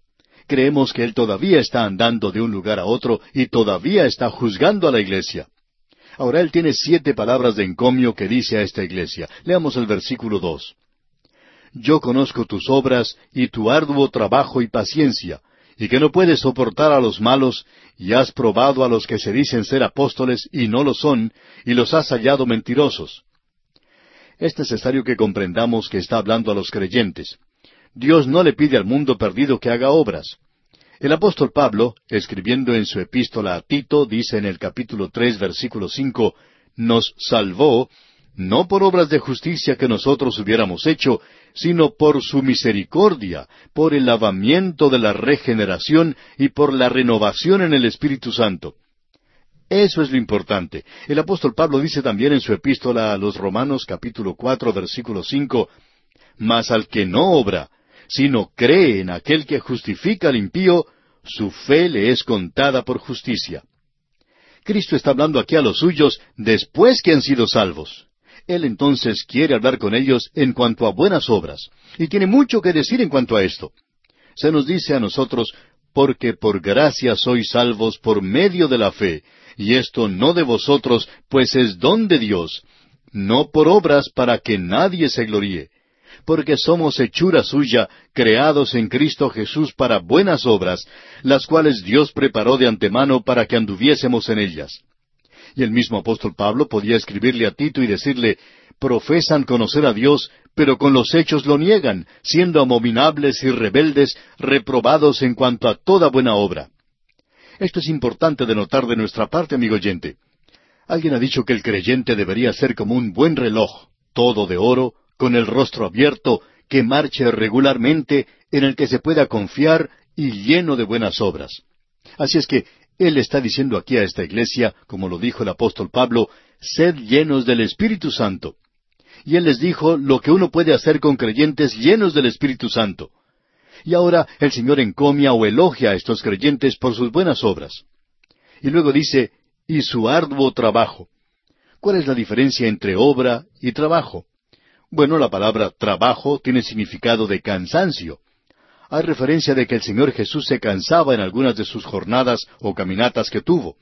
Creemos que él todavía está andando de un lugar a otro y todavía está juzgando a la iglesia. Ahora él tiene siete palabras de encomio que dice a esta iglesia. Leamos el versículo dos. Yo conozco tus obras y tu arduo trabajo y paciencia, y que no puedes soportar a los malos, y has probado a los que se dicen ser apóstoles y no lo son, y los has hallado mentirosos. Es necesario que comprendamos que está hablando a los creyentes. Dios no le pide al mundo perdido que haga obras. El apóstol Pablo, escribiendo en su epístola a Tito, dice en el capítulo tres, versículo cinco, nos salvó, no por obras de justicia que nosotros hubiéramos hecho, sino por su misericordia, por el lavamiento de la regeneración y por la renovación en el Espíritu Santo. Eso es lo importante. El apóstol Pablo dice también en su epístola a los Romanos capítulo cuatro versículo cinco, Mas al que no obra, sino cree en aquel que justifica al impío, su fe le es contada por justicia. Cristo está hablando aquí a los suyos después que han sido salvos. Él entonces quiere hablar con ellos en cuanto a buenas obras, y tiene mucho que decir en cuanto a esto. Se nos dice a nosotros, porque por gracia sois salvos por medio de la fe, y esto no de vosotros, pues es don de Dios, no por obras para que nadie se gloríe porque somos hechura suya, creados en Cristo Jesús para buenas obras, las cuales Dios preparó de antemano para que anduviésemos en ellas. Y el mismo apóstol Pablo podía escribirle a Tito y decirle, profesan conocer a Dios, pero con los hechos lo niegan, siendo abominables y rebeldes, reprobados en cuanto a toda buena obra. Esto es importante de notar de nuestra parte, amigo oyente. Alguien ha dicho que el creyente debería ser como un buen reloj, todo de oro, con el rostro abierto, que marche regularmente, en el que se pueda confiar y lleno de buenas obras. Así es que él está diciendo aquí a esta iglesia, como lo dijo el apóstol Pablo, sed llenos del Espíritu Santo. Y él les dijo lo que uno puede hacer con creyentes llenos del Espíritu Santo. Y ahora el Señor encomia o elogia a estos creyentes por sus buenas obras. Y luego dice, y su arduo trabajo. ¿Cuál es la diferencia entre obra y trabajo? Bueno, la palabra trabajo tiene significado de cansancio. Hay referencia de que el Señor Jesús se cansaba en algunas de sus jornadas o caminatas que tuvo.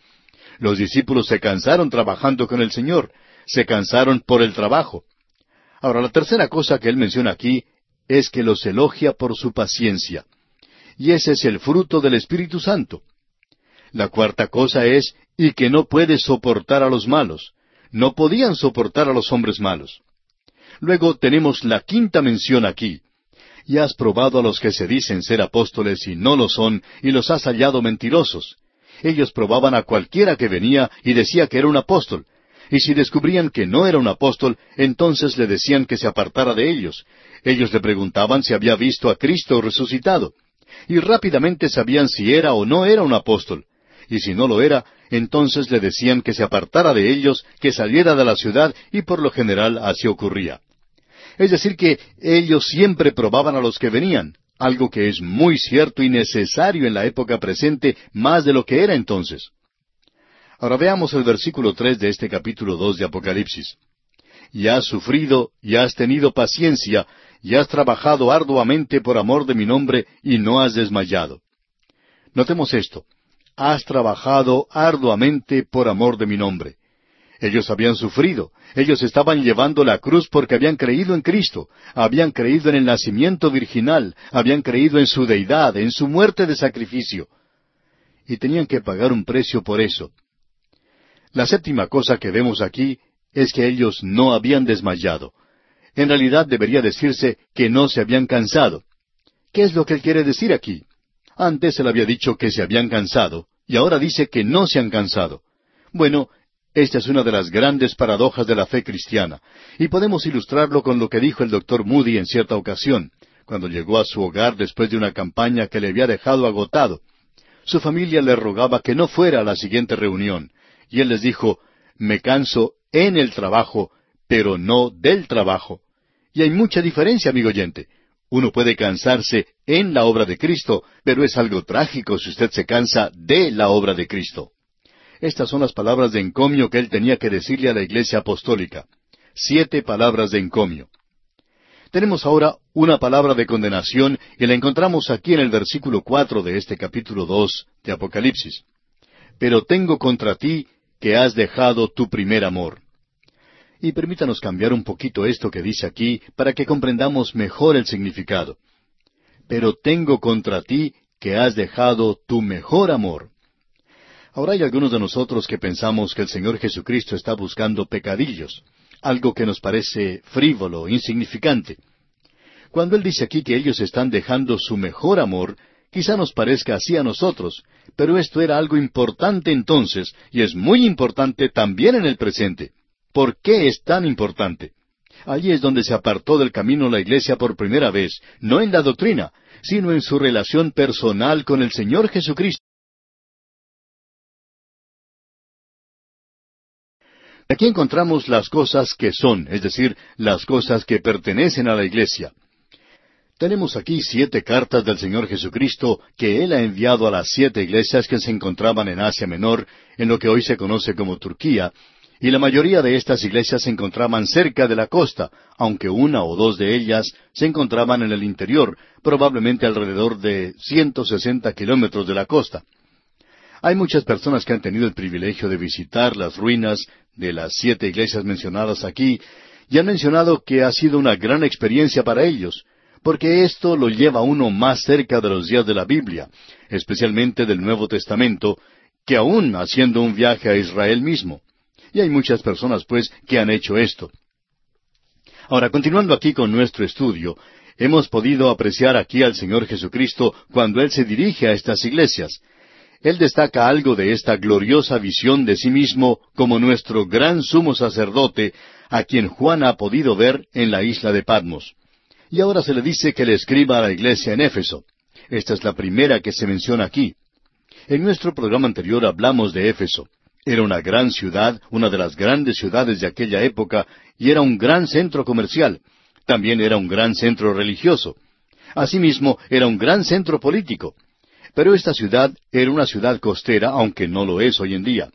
Los discípulos se cansaron trabajando con el Señor, se cansaron por el trabajo. Ahora, la tercera cosa que él menciona aquí es que los elogia por su paciencia. Y ese es el fruto del Espíritu Santo. La cuarta cosa es, y que no puede soportar a los malos. No podían soportar a los hombres malos. Luego tenemos la quinta mención aquí. Y has probado a los que se dicen ser apóstoles y no lo son, y los has hallado mentirosos. Ellos probaban a cualquiera que venía y decía que era un apóstol. Y si descubrían que no era un apóstol, entonces le decían que se apartara de ellos. Ellos le preguntaban si había visto a Cristo resucitado. Y rápidamente sabían si era o no era un apóstol. Y si no lo era, entonces le decían que se apartara de ellos, que saliera de la ciudad, y por lo general así ocurría. Es decir, que ellos siempre probaban a los que venían, algo que es muy cierto y necesario en la época presente más de lo que era entonces. Ahora veamos el versículo tres de este capítulo dos de Apocalipsis. Y has sufrido, y has tenido paciencia, y has trabajado arduamente por amor de mi nombre, y no has desmayado. Notemos esto. Has trabajado arduamente por amor de mi nombre. Ellos habían sufrido, ellos estaban llevando la cruz porque habían creído en Cristo, habían creído en el nacimiento virginal, habían creído en su deidad, en su muerte de sacrificio. Y tenían que pagar un precio por eso. La séptima cosa que vemos aquí es que ellos no habían desmayado. En realidad debería decirse que no se habían cansado. ¿Qué es lo que él quiere decir aquí? Antes él había dicho que se habían cansado, y ahora dice que no se han cansado. Bueno, esta es una de las grandes paradojas de la fe cristiana, y podemos ilustrarlo con lo que dijo el doctor Moody en cierta ocasión, cuando llegó a su hogar después de una campaña que le había dejado agotado. Su familia le rogaba que no fuera a la siguiente reunión, y él les dijo, me canso en el trabajo, pero no del trabajo. Y hay mucha diferencia, amigo oyente. Uno puede cansarse en la obra de Cristo, pero es algo trágico si usted se cansa de la obra de Cristo. Estas son las palabras de encomio que él tenía que decirle a la iglesia apostólica. Siete palabras de encomio. Tenemos ahora una palabra de condenación y la encontramos aquí en el versículo cuatro de este capítulo dos de Apocalipsis. Pero tengo contra ti que has dejado tu primer amor. Y permítanos cambiar un poquito esto que dice aquí para que comprendamos mejor el significado. Pero tengo contra ti que has dejado tu mejor amor. Ahora hay algunos de nosotros que pensamos que el Señor Jesucristo está buscando pecadillos, algo que nos parece frívolo, insignificante. Cuando Él dice aquí que ellos están dejando su mejor amor, quizá nos parezca así a nosotros, pero esto era algo importante entonces, y es muy importante también en el presente. ¿Por qué es tan importante? Allí es donde se apartó del camino la iglesia por primera vez, no en la doctrina, sino en su relación personal con el Señor Jesucristo. Aquí encontramos las cosas que son, es decir, las cosas que pertenecen a la iglesia. Tenemos aquí siete cartas del Señor Jesucristo que Él ha enviado a las siete iglesias que se encontraban en Asia Menor, en lo que hoy se conoce como Turquía, y la mayoría de estas iglesias se encontraban cerca de la costa, aunque una o dos de ellas se encontraban en el interior, probablemente alrededor de ciento sesenta kilómetros de la costa. Hay muchas personas que han tenido el privilegio de visitar las ruinas de las siete iglesias mencionadas aquí y han mencionado que ha sido una gran experiencia para ellos, porque esto lo lleva uno más cerca de los días de la Biblia, especialmente del Nuevo Testamento, que aún haciendo un viaje a Israel mismo. Y hay muchas personas, pues, que han hecho esto. Ahora, continuando aquí con nuestro estudio, hemos podido apreciar aquí al Señor Jesucristo cuando Él se dirige a estas iglesias. Él destaca algo de esta gloriosa visión de sí mismo como nuestro gran sumo sacerdote, a quien Juan ha podido ver en la isla de Patmos. Y ahora se le dice que le escriba a la iglesia en Éfeso. Esta es la primera que se menciona aquí. En nuestro programa anterior hablamos de Éfeso. Era una gran ciudad, una de las grandes ciudades de aquella época, y era un gran centro comercial. También era un gran centro religioso. Asimismo, era un gran centro político. Pero esta ciudad era una ciudad costera, aunque no lo es hoy en día.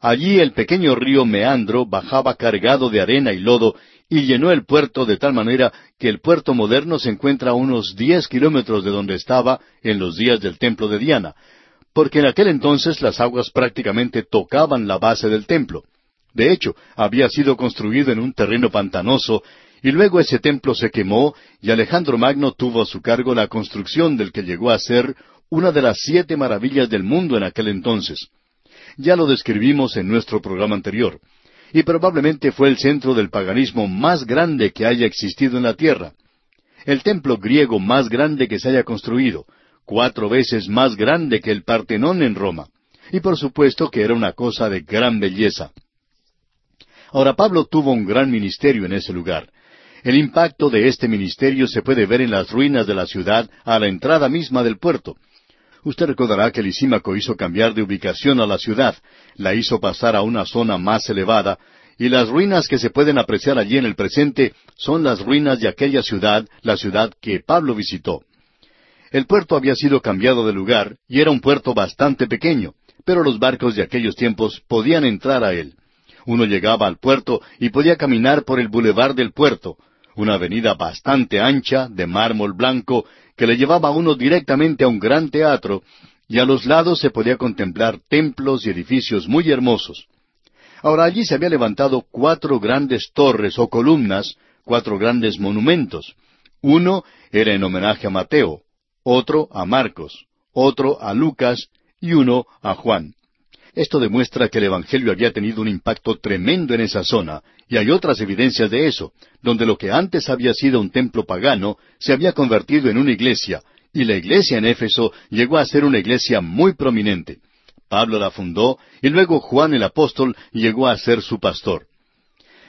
Allí el pequeño río Meandro bajaba cargado de arena y lodo y llenó el puerto de tal manera que el puerto moderno se encuentra a unos diez kilómetros de donde estaba en los días del templo de Diana, porque en aquel entonces las aguas prácticamente tocaban la base del templo. De hecho, había sido construido en un terreno pantanoso y luego ese templo se quemó y Alejandro Magno tuvo a su cargo la construcción del que llegó a ser una de las siete maravillas del mundo en aquel entonces. Ya lo describimos en nuestro programa anterior, y probablemente fue el centro del paganismo más grande que haya existido en la tierra. El templo griego más grande que se haya construido, cuatro veces más grande que el Partenón en Roma, y por supuesto que era una cosa de gran belleza. Ahora Pablo tuvo un gran ministerio en ese lugar, el impacto de este ministerio se puede ver en las ruinas de la ciudad a la entrada misma del puerto. Usted recordará que Lisímaco hizo cambiar de ubicación a la ciudad, la hizo pasar a una zona más elevada, y las ruinas que se pueden apreciar allí en el presente son las ruinas de aquella ciudad, la ciudad que Pablo visitó. El puerto había sido cambiado de lugar y era un puerto bastante pequeño, pero los barcos de aquellos tiempos podían entrar a él. Uno llegaba al puerto y podía caminar por el bulevar del puerto, una avenida bastante ancha, de mármol blanco, que le llevaba a uno directamente a un gran teatro, y a los lados se podía contemplar templos y edificios muy hermosos. Ahora allí se había levantado cuatro grandes torres o columnas, cuatro grandes monumentos. Uno era en homenaje a Mateo, otro a Marcos, otro a Lucas y uno a Juan. Esto demuestra que el Evangelio había tenido un impacto tremendo en esa zona, y hay otras evidencias de eso, donde lo que antes había sido un templo pagano se había convertido en una iglesia, y la iglesia en Éfeso llegó a ser una iglesia muy prominente. Pablo la fundó, y luego Juan el apóstol llegó a ser su pastor.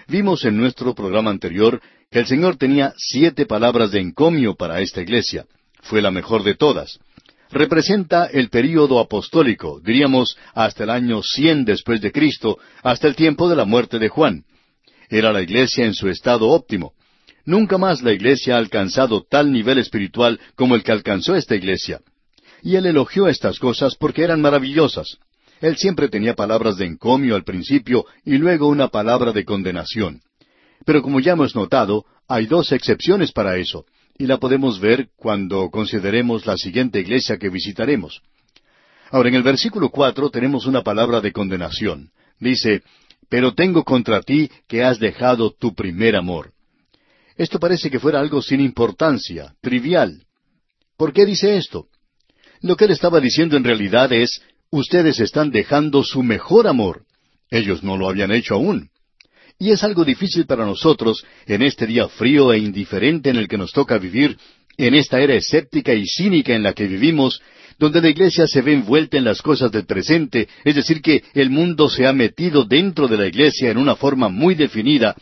Vimos en nuestro programa anterior que el Señor tenía siete palabras de encomio para esta iglesia. Fue la mejor de todas representa el período apostólico, diríamos hasta el año cien después de Cristo, hasta el tiempo de la muerte de Juan. Era la iglesia en su estado óptimo. Nunca más la iglesia ha alcanzado tal nivel espiritual como el que alcanzó esta iglesia. Y él elogió estas cosas porque eran maravillosas. Él siempre tenía palabras de encomio al principio y luego una palabra de condenación. Pero como ya hemos notado, hay dos excepciones para eso y la podemos ver cuando consideremos la siguiente iglesia que visitaremos. Ahora, en el versículo cuatro tenemos una palabra de condenación. Dice, Pero tengo contra ti que has dejado tu primer amor. Esto parece que fuera algo sin importancia, trivial. ¿Por qué dice esto? Lo que él estaba diciendo en realidad es, ustedes están dejando su mejor amor. Ellos no lo habían hecho aún. Y es algo difícil para nosotros en este día frío e indiferente en el que nos toca vivir, en esta era escéptica y cínica en la que vivimos, donde la iglesia se ve envuelta en las cosas del presente, es decir, que el mundo se ha metido dentro de la iglesia en una forma muy definida,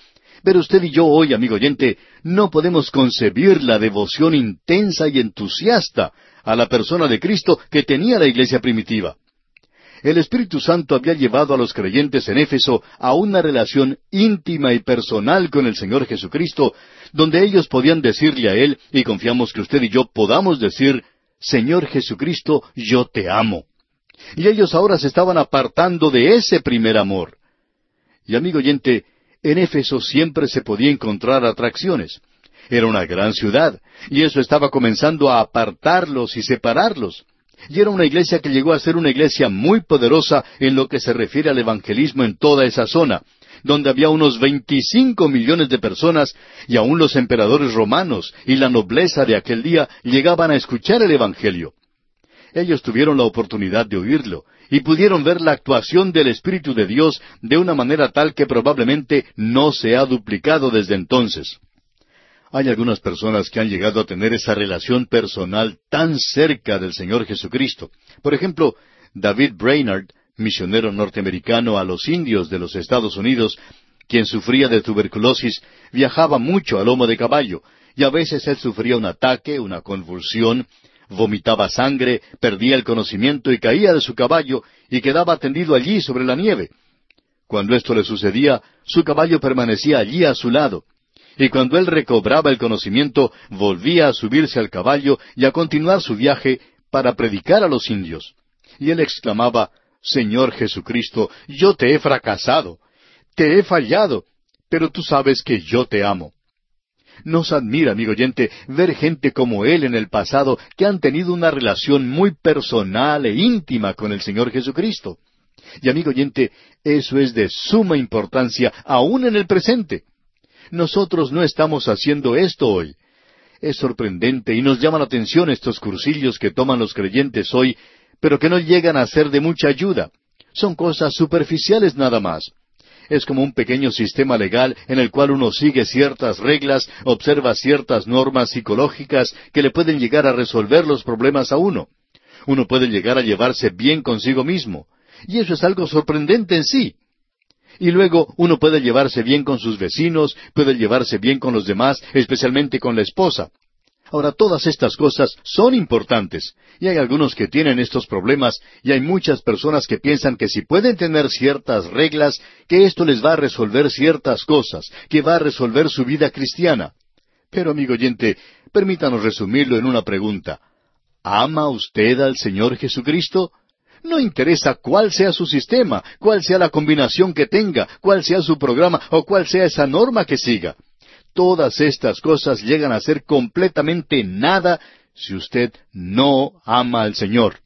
pero usted y yo hoy, amigo oyente, no podemos concebir la devoción intensa y entusiasta a la persona de Cristo que tenía la iglesia primitiva el Espíritu Santo había llevado a los creyentes en Éfeso a una relación íntima y personal con el Señor Jesucristo, donde ellos podían decirle a Él, y confiamos que usted y yo podamos decir, Señor Jesucristo, yo te amo. Y ellos ahora se estaban apartando de ese primer amor. Y amigo oyente, en Éfeso siempre se podía encontrar atracciones. Era una gran ciudad, y eso estaba comenzando a apartarlos y separarlos y era una iglesia que llegó a ser una iglesia muy poderosa en lo que se refiere al evangelismo en toda esa zona, donde había unos veinticinco millones de personas y aun los emperadores romanos y la nobleza de aquel día llegaban a escuchar el Evangelio. Ellos tuvieron la oportunidad de oírlo, y pudieron ver la actuación del Espíritu de Dios de una manera tal que probablemente no se ha duplicado desde entonces. Hay algunas personas que han llegado a tener esa relación personal tan cerca del Señor Jesucristo. Por ejemplo, David Brainerd, misionero norteamericano a los indios de los Estados Unidos, quien sufría de tuberculosis, viajaba mucho a lomo de caballo, y a veces él sufría un ataque, una convulsión, vomitaba sangre, perdía el conocimiento y caía de su caballo y quedaba tendido allí sobre la nieve. Cuando esto le sucedía, su caballo permanecía allí a su lado, y cuando él recobraba el conocimiento, volvía a subirse al caballo y a continuar su viaje para predicar a los indios. Y él exclamaba, Señor Jesucristo, yo te he fracasado, te he fallado, pero tú sabes que yo te amo. Nos admira, amigo oyente, ver gente como él en el pasado que han tenido una relación muy personal e íntima con el Señor Jesucristo. Y amigo oyente, eso es de suma importancia aún en el presente. Nosotros no estamos haciendo esto hoy. Es sorprendente y nos llama la atención estos cursillos que toman los creyentes hoy, pero que no llegan a ser de mucha ayuda. Son cosas superficiales nada más. Es como un pequeño sistema legal en el cual uno sigue ciertas reglas, observa ciertas normas psicológicas que le pueden llegar a resolver los problemas a uno. Uno puede llegar a llevarse bien consigo mismo. Y eso es algo sorprendente en sí. Y luego uno puede llevarse bien con sus vecinos, puede llevarse bien con los demás, especialmente con la esposa. Ahora, todas estas cosas son importantes, y hay algunos que tienen estos problemas, y hay muchas personas que piensan que si pueden tener ciertas reglas, que esto les va a resolver ciertas cosas, que va a resolver su vida cristiana. Pero, amigo oyente, permítanos resumirlo en una pregunta. ¿Ama usted al Señor Jesucristo? No interesa cuál sea su sistema, cuál sea la combinación que tenga, cuál sea su programa o cuál sea esa norma que siga. Todas estas cosas llegan a ser completamente nada si usted no ama al Señor.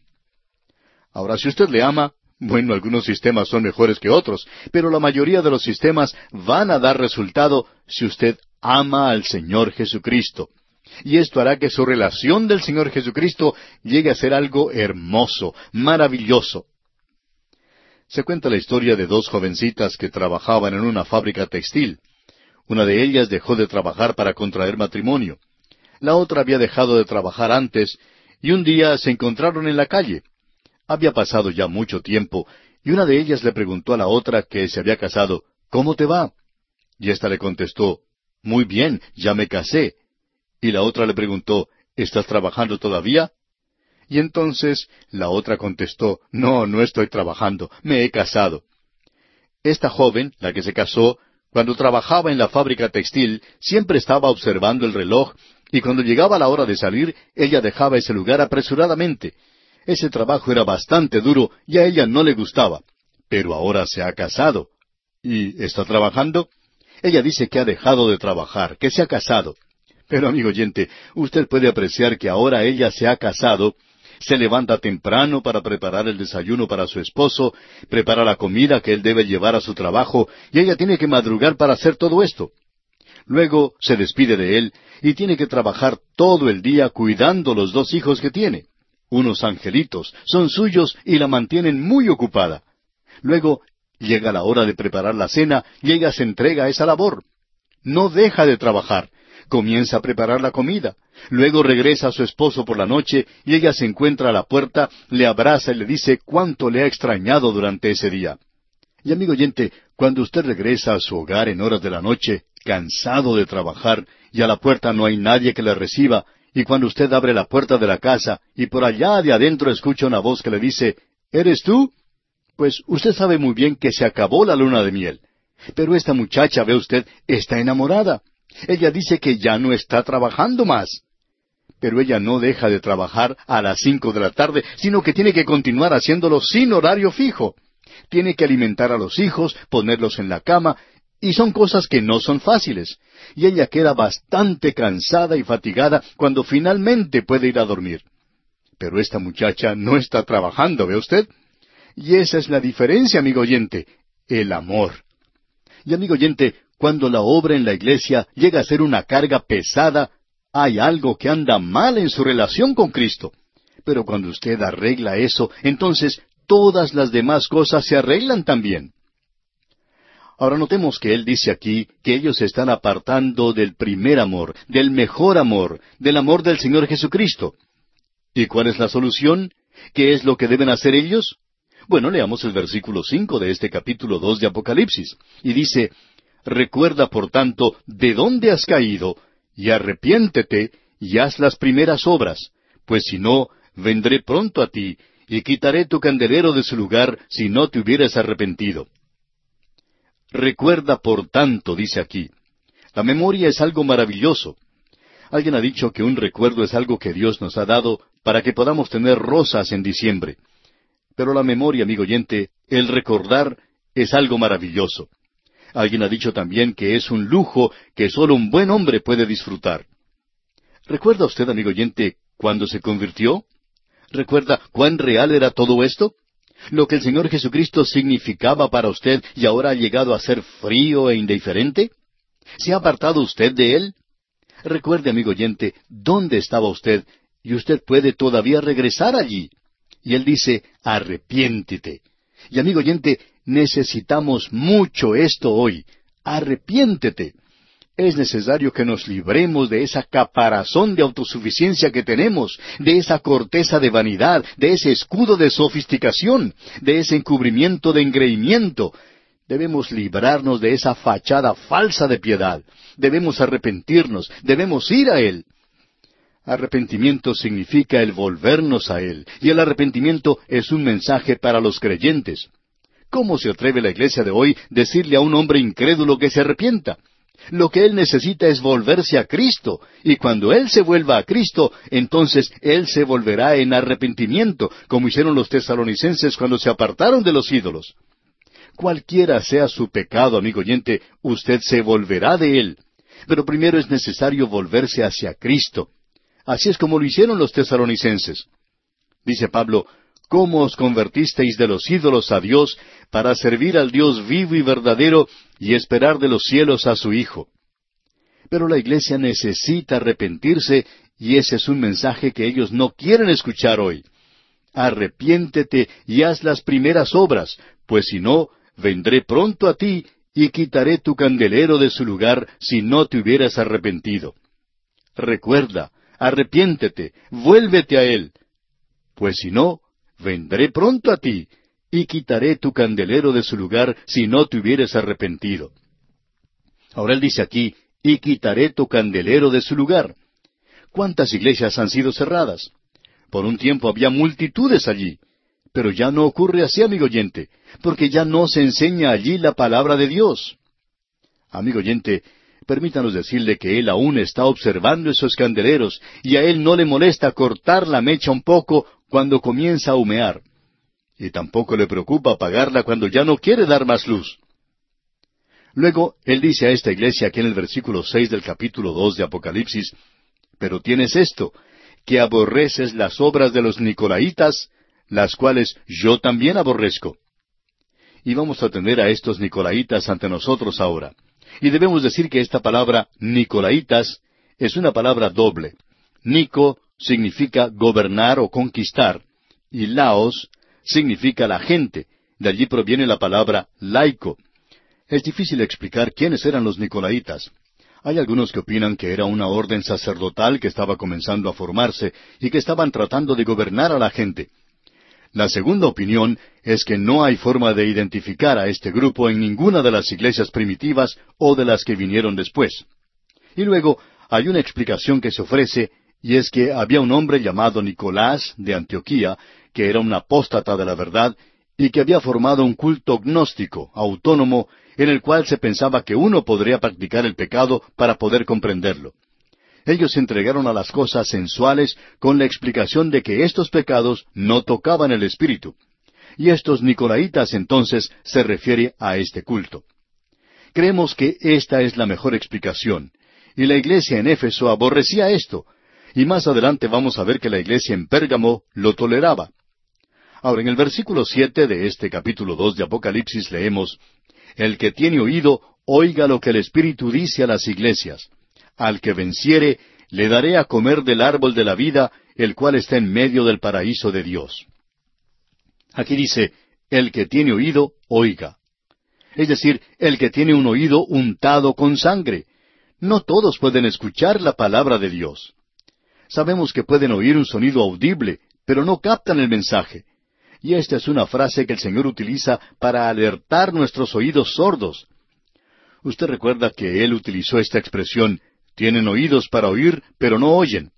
Ahora, si usted le ama, bueno, algunos sistemas son mejores que otros, pero la mayoría de los sistemas van a dar resultado si usted ama al Señor Jesucristo y esto hará que su relación del Señor Jesucristo llegue a ser algo hermoso, maravilloso. Se cuenta la historia de dos jovencitas que trabajaban en una fábrica textil. Una de ellas dejó de trabajar para contraer matrimonio. La otra había dejado de trabajar antes y un día se encontraron en la calle. Había pasado ya mucho tiempo y una de ellas le preguntó a la otra que se había casado, ¿Cómo te va? Y ésta le contestó, Muy bien, ya me casé. Y la otra le preguntó, ¿Estás trabajando todavía? Y entonces la otra contestó, No, no estoy trabajando, me he casado. Esta joven, la que se casó, cuando trabajaba en la fábrica textil, siempre estaba observando el reloj, y cuando llegaba la hora de salir, ella dejaba ese lugar apresuradamente. Ese trabajo era bastante duro y a ella no le gustaba. Pero ahora se ha casado. ¿Y está trabajando? Ella dice que ha dejado de trabajar, que se ha casado. Pero, amigo oyente, usted puede apreciar que ahora ella se ha casado, se levanta temprano para preparar el desayuno para su esposo, prepara la comida que él debe llevar a su trabajo, y ella tiene que madrugar para hacer todo esto. Luego se despide de él y tiene que trabajar todo el día cuidando los dos hijos que tiene. Unos angelitos, son suyos y la mantienen muy ocupada. Luego llega la hora de preparar la cena y ella se entrega a esa labor. No deja de trabajar, comienza a preparar la comida. Luego regresa a su esposo por la noche y ella se encuentra a la puerta, le abraza y le dice cuánto le ha extrañado durante ese día. Y amigo oyente, cuando usted regresa a su hogar en horas de la noche, cansado de trabajar, y a la puerta no hay nadie que le reciba, y cuando usted abre la puerta de la casa y por allá de adentro escucha una voz que le dice, ¿Eres tú? Pues usted sabe muy bien que se acabó la luna de miel. Pero esta muchacha, ve usted, está enamorada. Ella dice que ya no está trabajando más. Pero ella no deja de trabajar a las cinco de la tarde, sino que tiene que continuar haciéndolo sin horario fijo. Tiene que alimentar a los hijos, ponerlos en la cama, y son cosas que no son fáciles. Y ella queda bastante cansada y fatigada cuando finalmente puede ir a dormir. Pero esta muchacha no está trabajando, ¿ve usted? Y esa es la diferencia, amigo oyente, el amor. Y amigo oyente, cuando la obra en la iglesia llega a ser una carga pesada, hay algo que anda mal en su relación con Cristo. Pero cuando usted arregla eso, entonces todas las demás cosas se arreglan también. Ahora notemos que él dice aquí que ellos se están apartando del primer amor, del mejor amor, del amor del Señor Jesucristo. ¿Y cuál es la solución? ¿Qué es lo que deben hacer ellos? Bueno, leamos el versículo cinco de este capítulo dos de Apocalipsis, y dice Recuerda, por tanto, de dónde has caído, y arrepiéntete, y haz las primeras obras, pues si no, vendré pronto a ti, y quitaré tu candelero de su lugar si no te hubieras arrepentido. Recuerda, por tanto, dice aquí. La memoria es algo maravilloso. Alguien ha dicho que un recuerdo es algo que Dios nos ha dado para que podamos tener rosas en diciembre. Pero la memoria, amigo oyente, el recordar es algo maravilloso. Alguien ha dicho también que es un lujo que solo un buen hombre puede disfrutar. ¿Recuerda usted, amigo oyente, cuando se convirtió? ¿Recuerda cuán real era todo esto? ¿Lo que el Señor Jesucristo significaba para usted y ahora ha llegado a ser frío e indiferente? ¿Se ha apartado usted de Él? Recuerde, amigo oyente, dónde estaba usted y usted puede todavía regresar allí. Y Él dice, arrepiéntete. Y amigo oyente, necesitamos mucho esto hoy. Arrepiéntete. Es necesario que nos libremos de esa caparazón de autosuficiencia que tenemos, de esa corteza de vanidad, de ese escudo de sofisticación, de ese encubrimiento de engreimiento. Debemos librarnos de esa fachada falsa de piedad. Debemos arrepentirnos, debemos ir a Él. Arrepentimiento significa el volvernos a Él, y el arrepentimiento es un mensaje para los creyentes. ¿Cómo se atreve la iglesia de hoy decirle a un hombre incrédulo que se arrepienta? Lo que él necesita es volverse a Cristo, y cuando él se vuelva a Cristo, entonces él se volverá en arrepentimiento, como hicieron los tesalonicenses cuando se apartaron de los ídolos. Cualquiera sea su pecado, amigo oyente, usted se volverá de él. Pero primero es necesario volverse hacia Cristo. Así es como lo hicieron los tesalonicenses. Dice Pablo, ¿Cómo os convertisteis de los ídolos a Dios para servir al Dios vivo y verdadero y esperar de los cielos a su Hijo? Pero la iglesia necesita arrepentirse y ese es un mensaje que ellos no quieren escuchar hoy. Arrepiéntete y haz las primeras obras, pues si no, vendré pronto a ti y quitaré tu candelero de su lugar si no te hubieras arrepentido. Recuerda, arrepiéntete, vuélvete a Él, pues si no, vendré pronto a ti, y quitaré tu candelero de su lugar si no te hubieres arrepentido. Ahora él dice aquí, y quitaré tu candelero de su lugar. ¿Cuántas iglesias han sido cerradas? Por un tiempo había multitudes allí, pero ya no ocurre así, amigo oyente, porque ya no se enseña allí la palabra de Dios. Amigo oyente, permítanos decirle que él aún está observando esos candeleros y a él no le molesta cortar la mecha un poco cuando comienza a humear. Y tampoco le preocupa apagarla cuando ya no quiere dar más luz. Luego, él dice a esta iglesia aquí en el versículo seis del capítulo dos de Apocalipsis, Pero tienes esto, que aborreces las obras de los Nicolaitas, las cuales yo también aborrezco. Y vamos a tener a estos Nicolaitas ante nosotros ahora. Y debemos decir que esta palabra Nicolaitas es una palabra doble. Nico significa gobernar o conquistar, y Laos significa la gente. De allí proviene la palabra laico. Es difícil explicar quiénes eran los Nicolaitas. Hay algunos que opinan que era una orden sacerdotal que estaba comenzando a formarse y que estaban tratando de gobernar a la gente. La segunda opinión es que no hay forma de identificar a este grupo en ninguna de las iglesias primitivas o de las que vinieron después. Y luego hay una explicación que se ofrece y es que había un hombre llamado Nicolás de Antioquía, que era un apóstata de la verdad, y que había formado un culto gnóstico, autónomo, en el cual se pensaba que uno podría practicar el pecado para poder comprenderlo. Ellos se entregaron a las cosas sensuales con la explicación de que estos pecados no tocaban el espíritu. Y estos Nicolaitas entonces se refiere a este culto. Creemos que esta es la mejor explicación, y la iglesia en Éfeso aborrecía esto, y más adelante vamos a ver que la iglesia en Pérgamo lo toleraba. Ahora, en el versículo siete de este capítulo dos de Apocalipsis leemos El que tiene oído, oiga lo que el Espíritu dice a las iglesias. Al que venciere, le daré a comer del árbol de la vida, el cual está en medio del paraíso de Dios. Aquí dice, el que tiene oído, oiga. Es decir, el que tiene un oído untado con sangre. No todos pueden escuchar la palabra de Dios. Sabemos que pueden oír un sonido audible, pero no captan el mensaje. Y esta es una frase que el Señor utiliza para alertar nuestros oídos sordos. Usted recuerda que Él utilizó esta expresión, tienen oídos para oír, pero no oyen.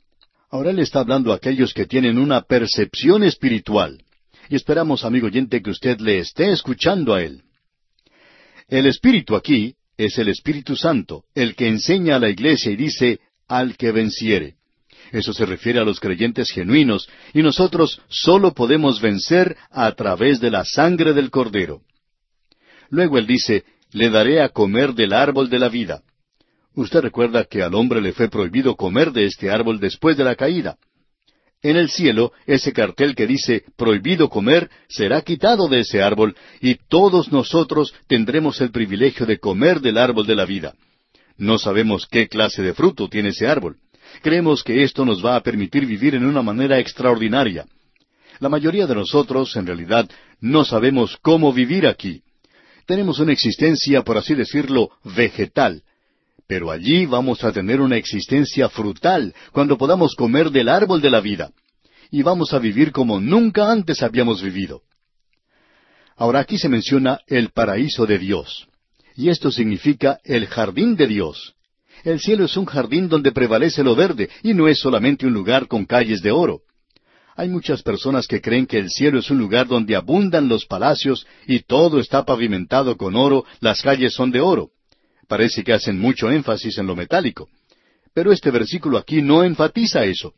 Ahora Él está hablando a aquellos que tienen una percepción espiritual. Y esperamos, amigo oyente, que usted le esté escuchando a Él. El Espíritu aquí es el Espíritu Santo, el que enseña a la iglesia y dice, al que venciere. Eso se refiere a los creyentes genuinos, y nosotros solo podemos vencer a través de la sangre del Cordero. Luego él dice, le daré a comer del árbol de la vida. Usted recuerda que al hombre le fue prohibido comer de este árbol después de la caída. En el cielo, ese cartel que dice prohibido comer será quitado de ese árbol y todos nosotros tendremos el privilegio de comer del árbol de la vida. No sabemos qué clase de fruto tiene ese árbol. Creemos que esto nos va a permitir vivir en una manera extraordinaria. La mayoría de nosotros, en realidad, no sabemos cómo vivir aquí. Tenemos una existencia, por así decirlo, vegetal. Pero allí vamos a tener una existencia frutal cuando podamos comer del árbol de la vida. Y vamos a vivir como nunca antes habíamos vivido. Ahora aquí se menciona el paraíso de Dios. Y esto significa el jardín de Dios. El cielo es un jardín donde prevalece lo verde y no es solamente un lugar con calles de oro. Hay muchas personas que creen que el cielo es un lugar donde abundan los palacios y todo está pavimentado con oro, las calles son de oro. Parece que hacen mucho énfasis en lo metálico. Pero este versículo aquí no enfatiza eso.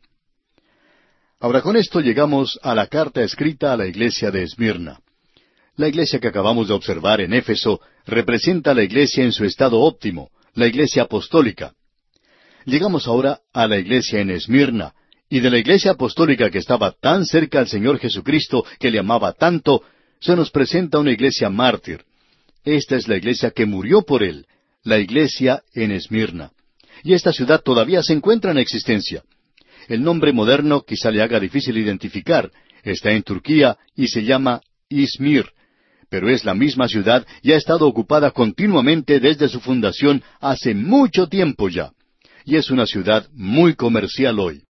Ahora con esto llegamos a la carta escrita a la iglesia de Esmirna. La iglesia que acabamos de observar en Éfeso representa a la iglesia en su estado óptimo, la iglesia apostólica. Llegamos ahora a la iglesia en Esmirna, y de la iglesia apostólica que estaba tan cerca al Señor Jesucristo, que le amaba tanto, se nos presenta una iglesia mártir. Esta es la iglesia que murió por él, la iglesia en Esmirna. Y esta ciudad todavía se encuentra en existencia. El nombre moderno quizá le haga difícil identificar. Está en Turquía y se llama Izmir. Pero es la misma ciudad y ha estado ocupada continuamente desde su fundación hace mucho tiempo ya. Y es una ciudad muy comercial hoy.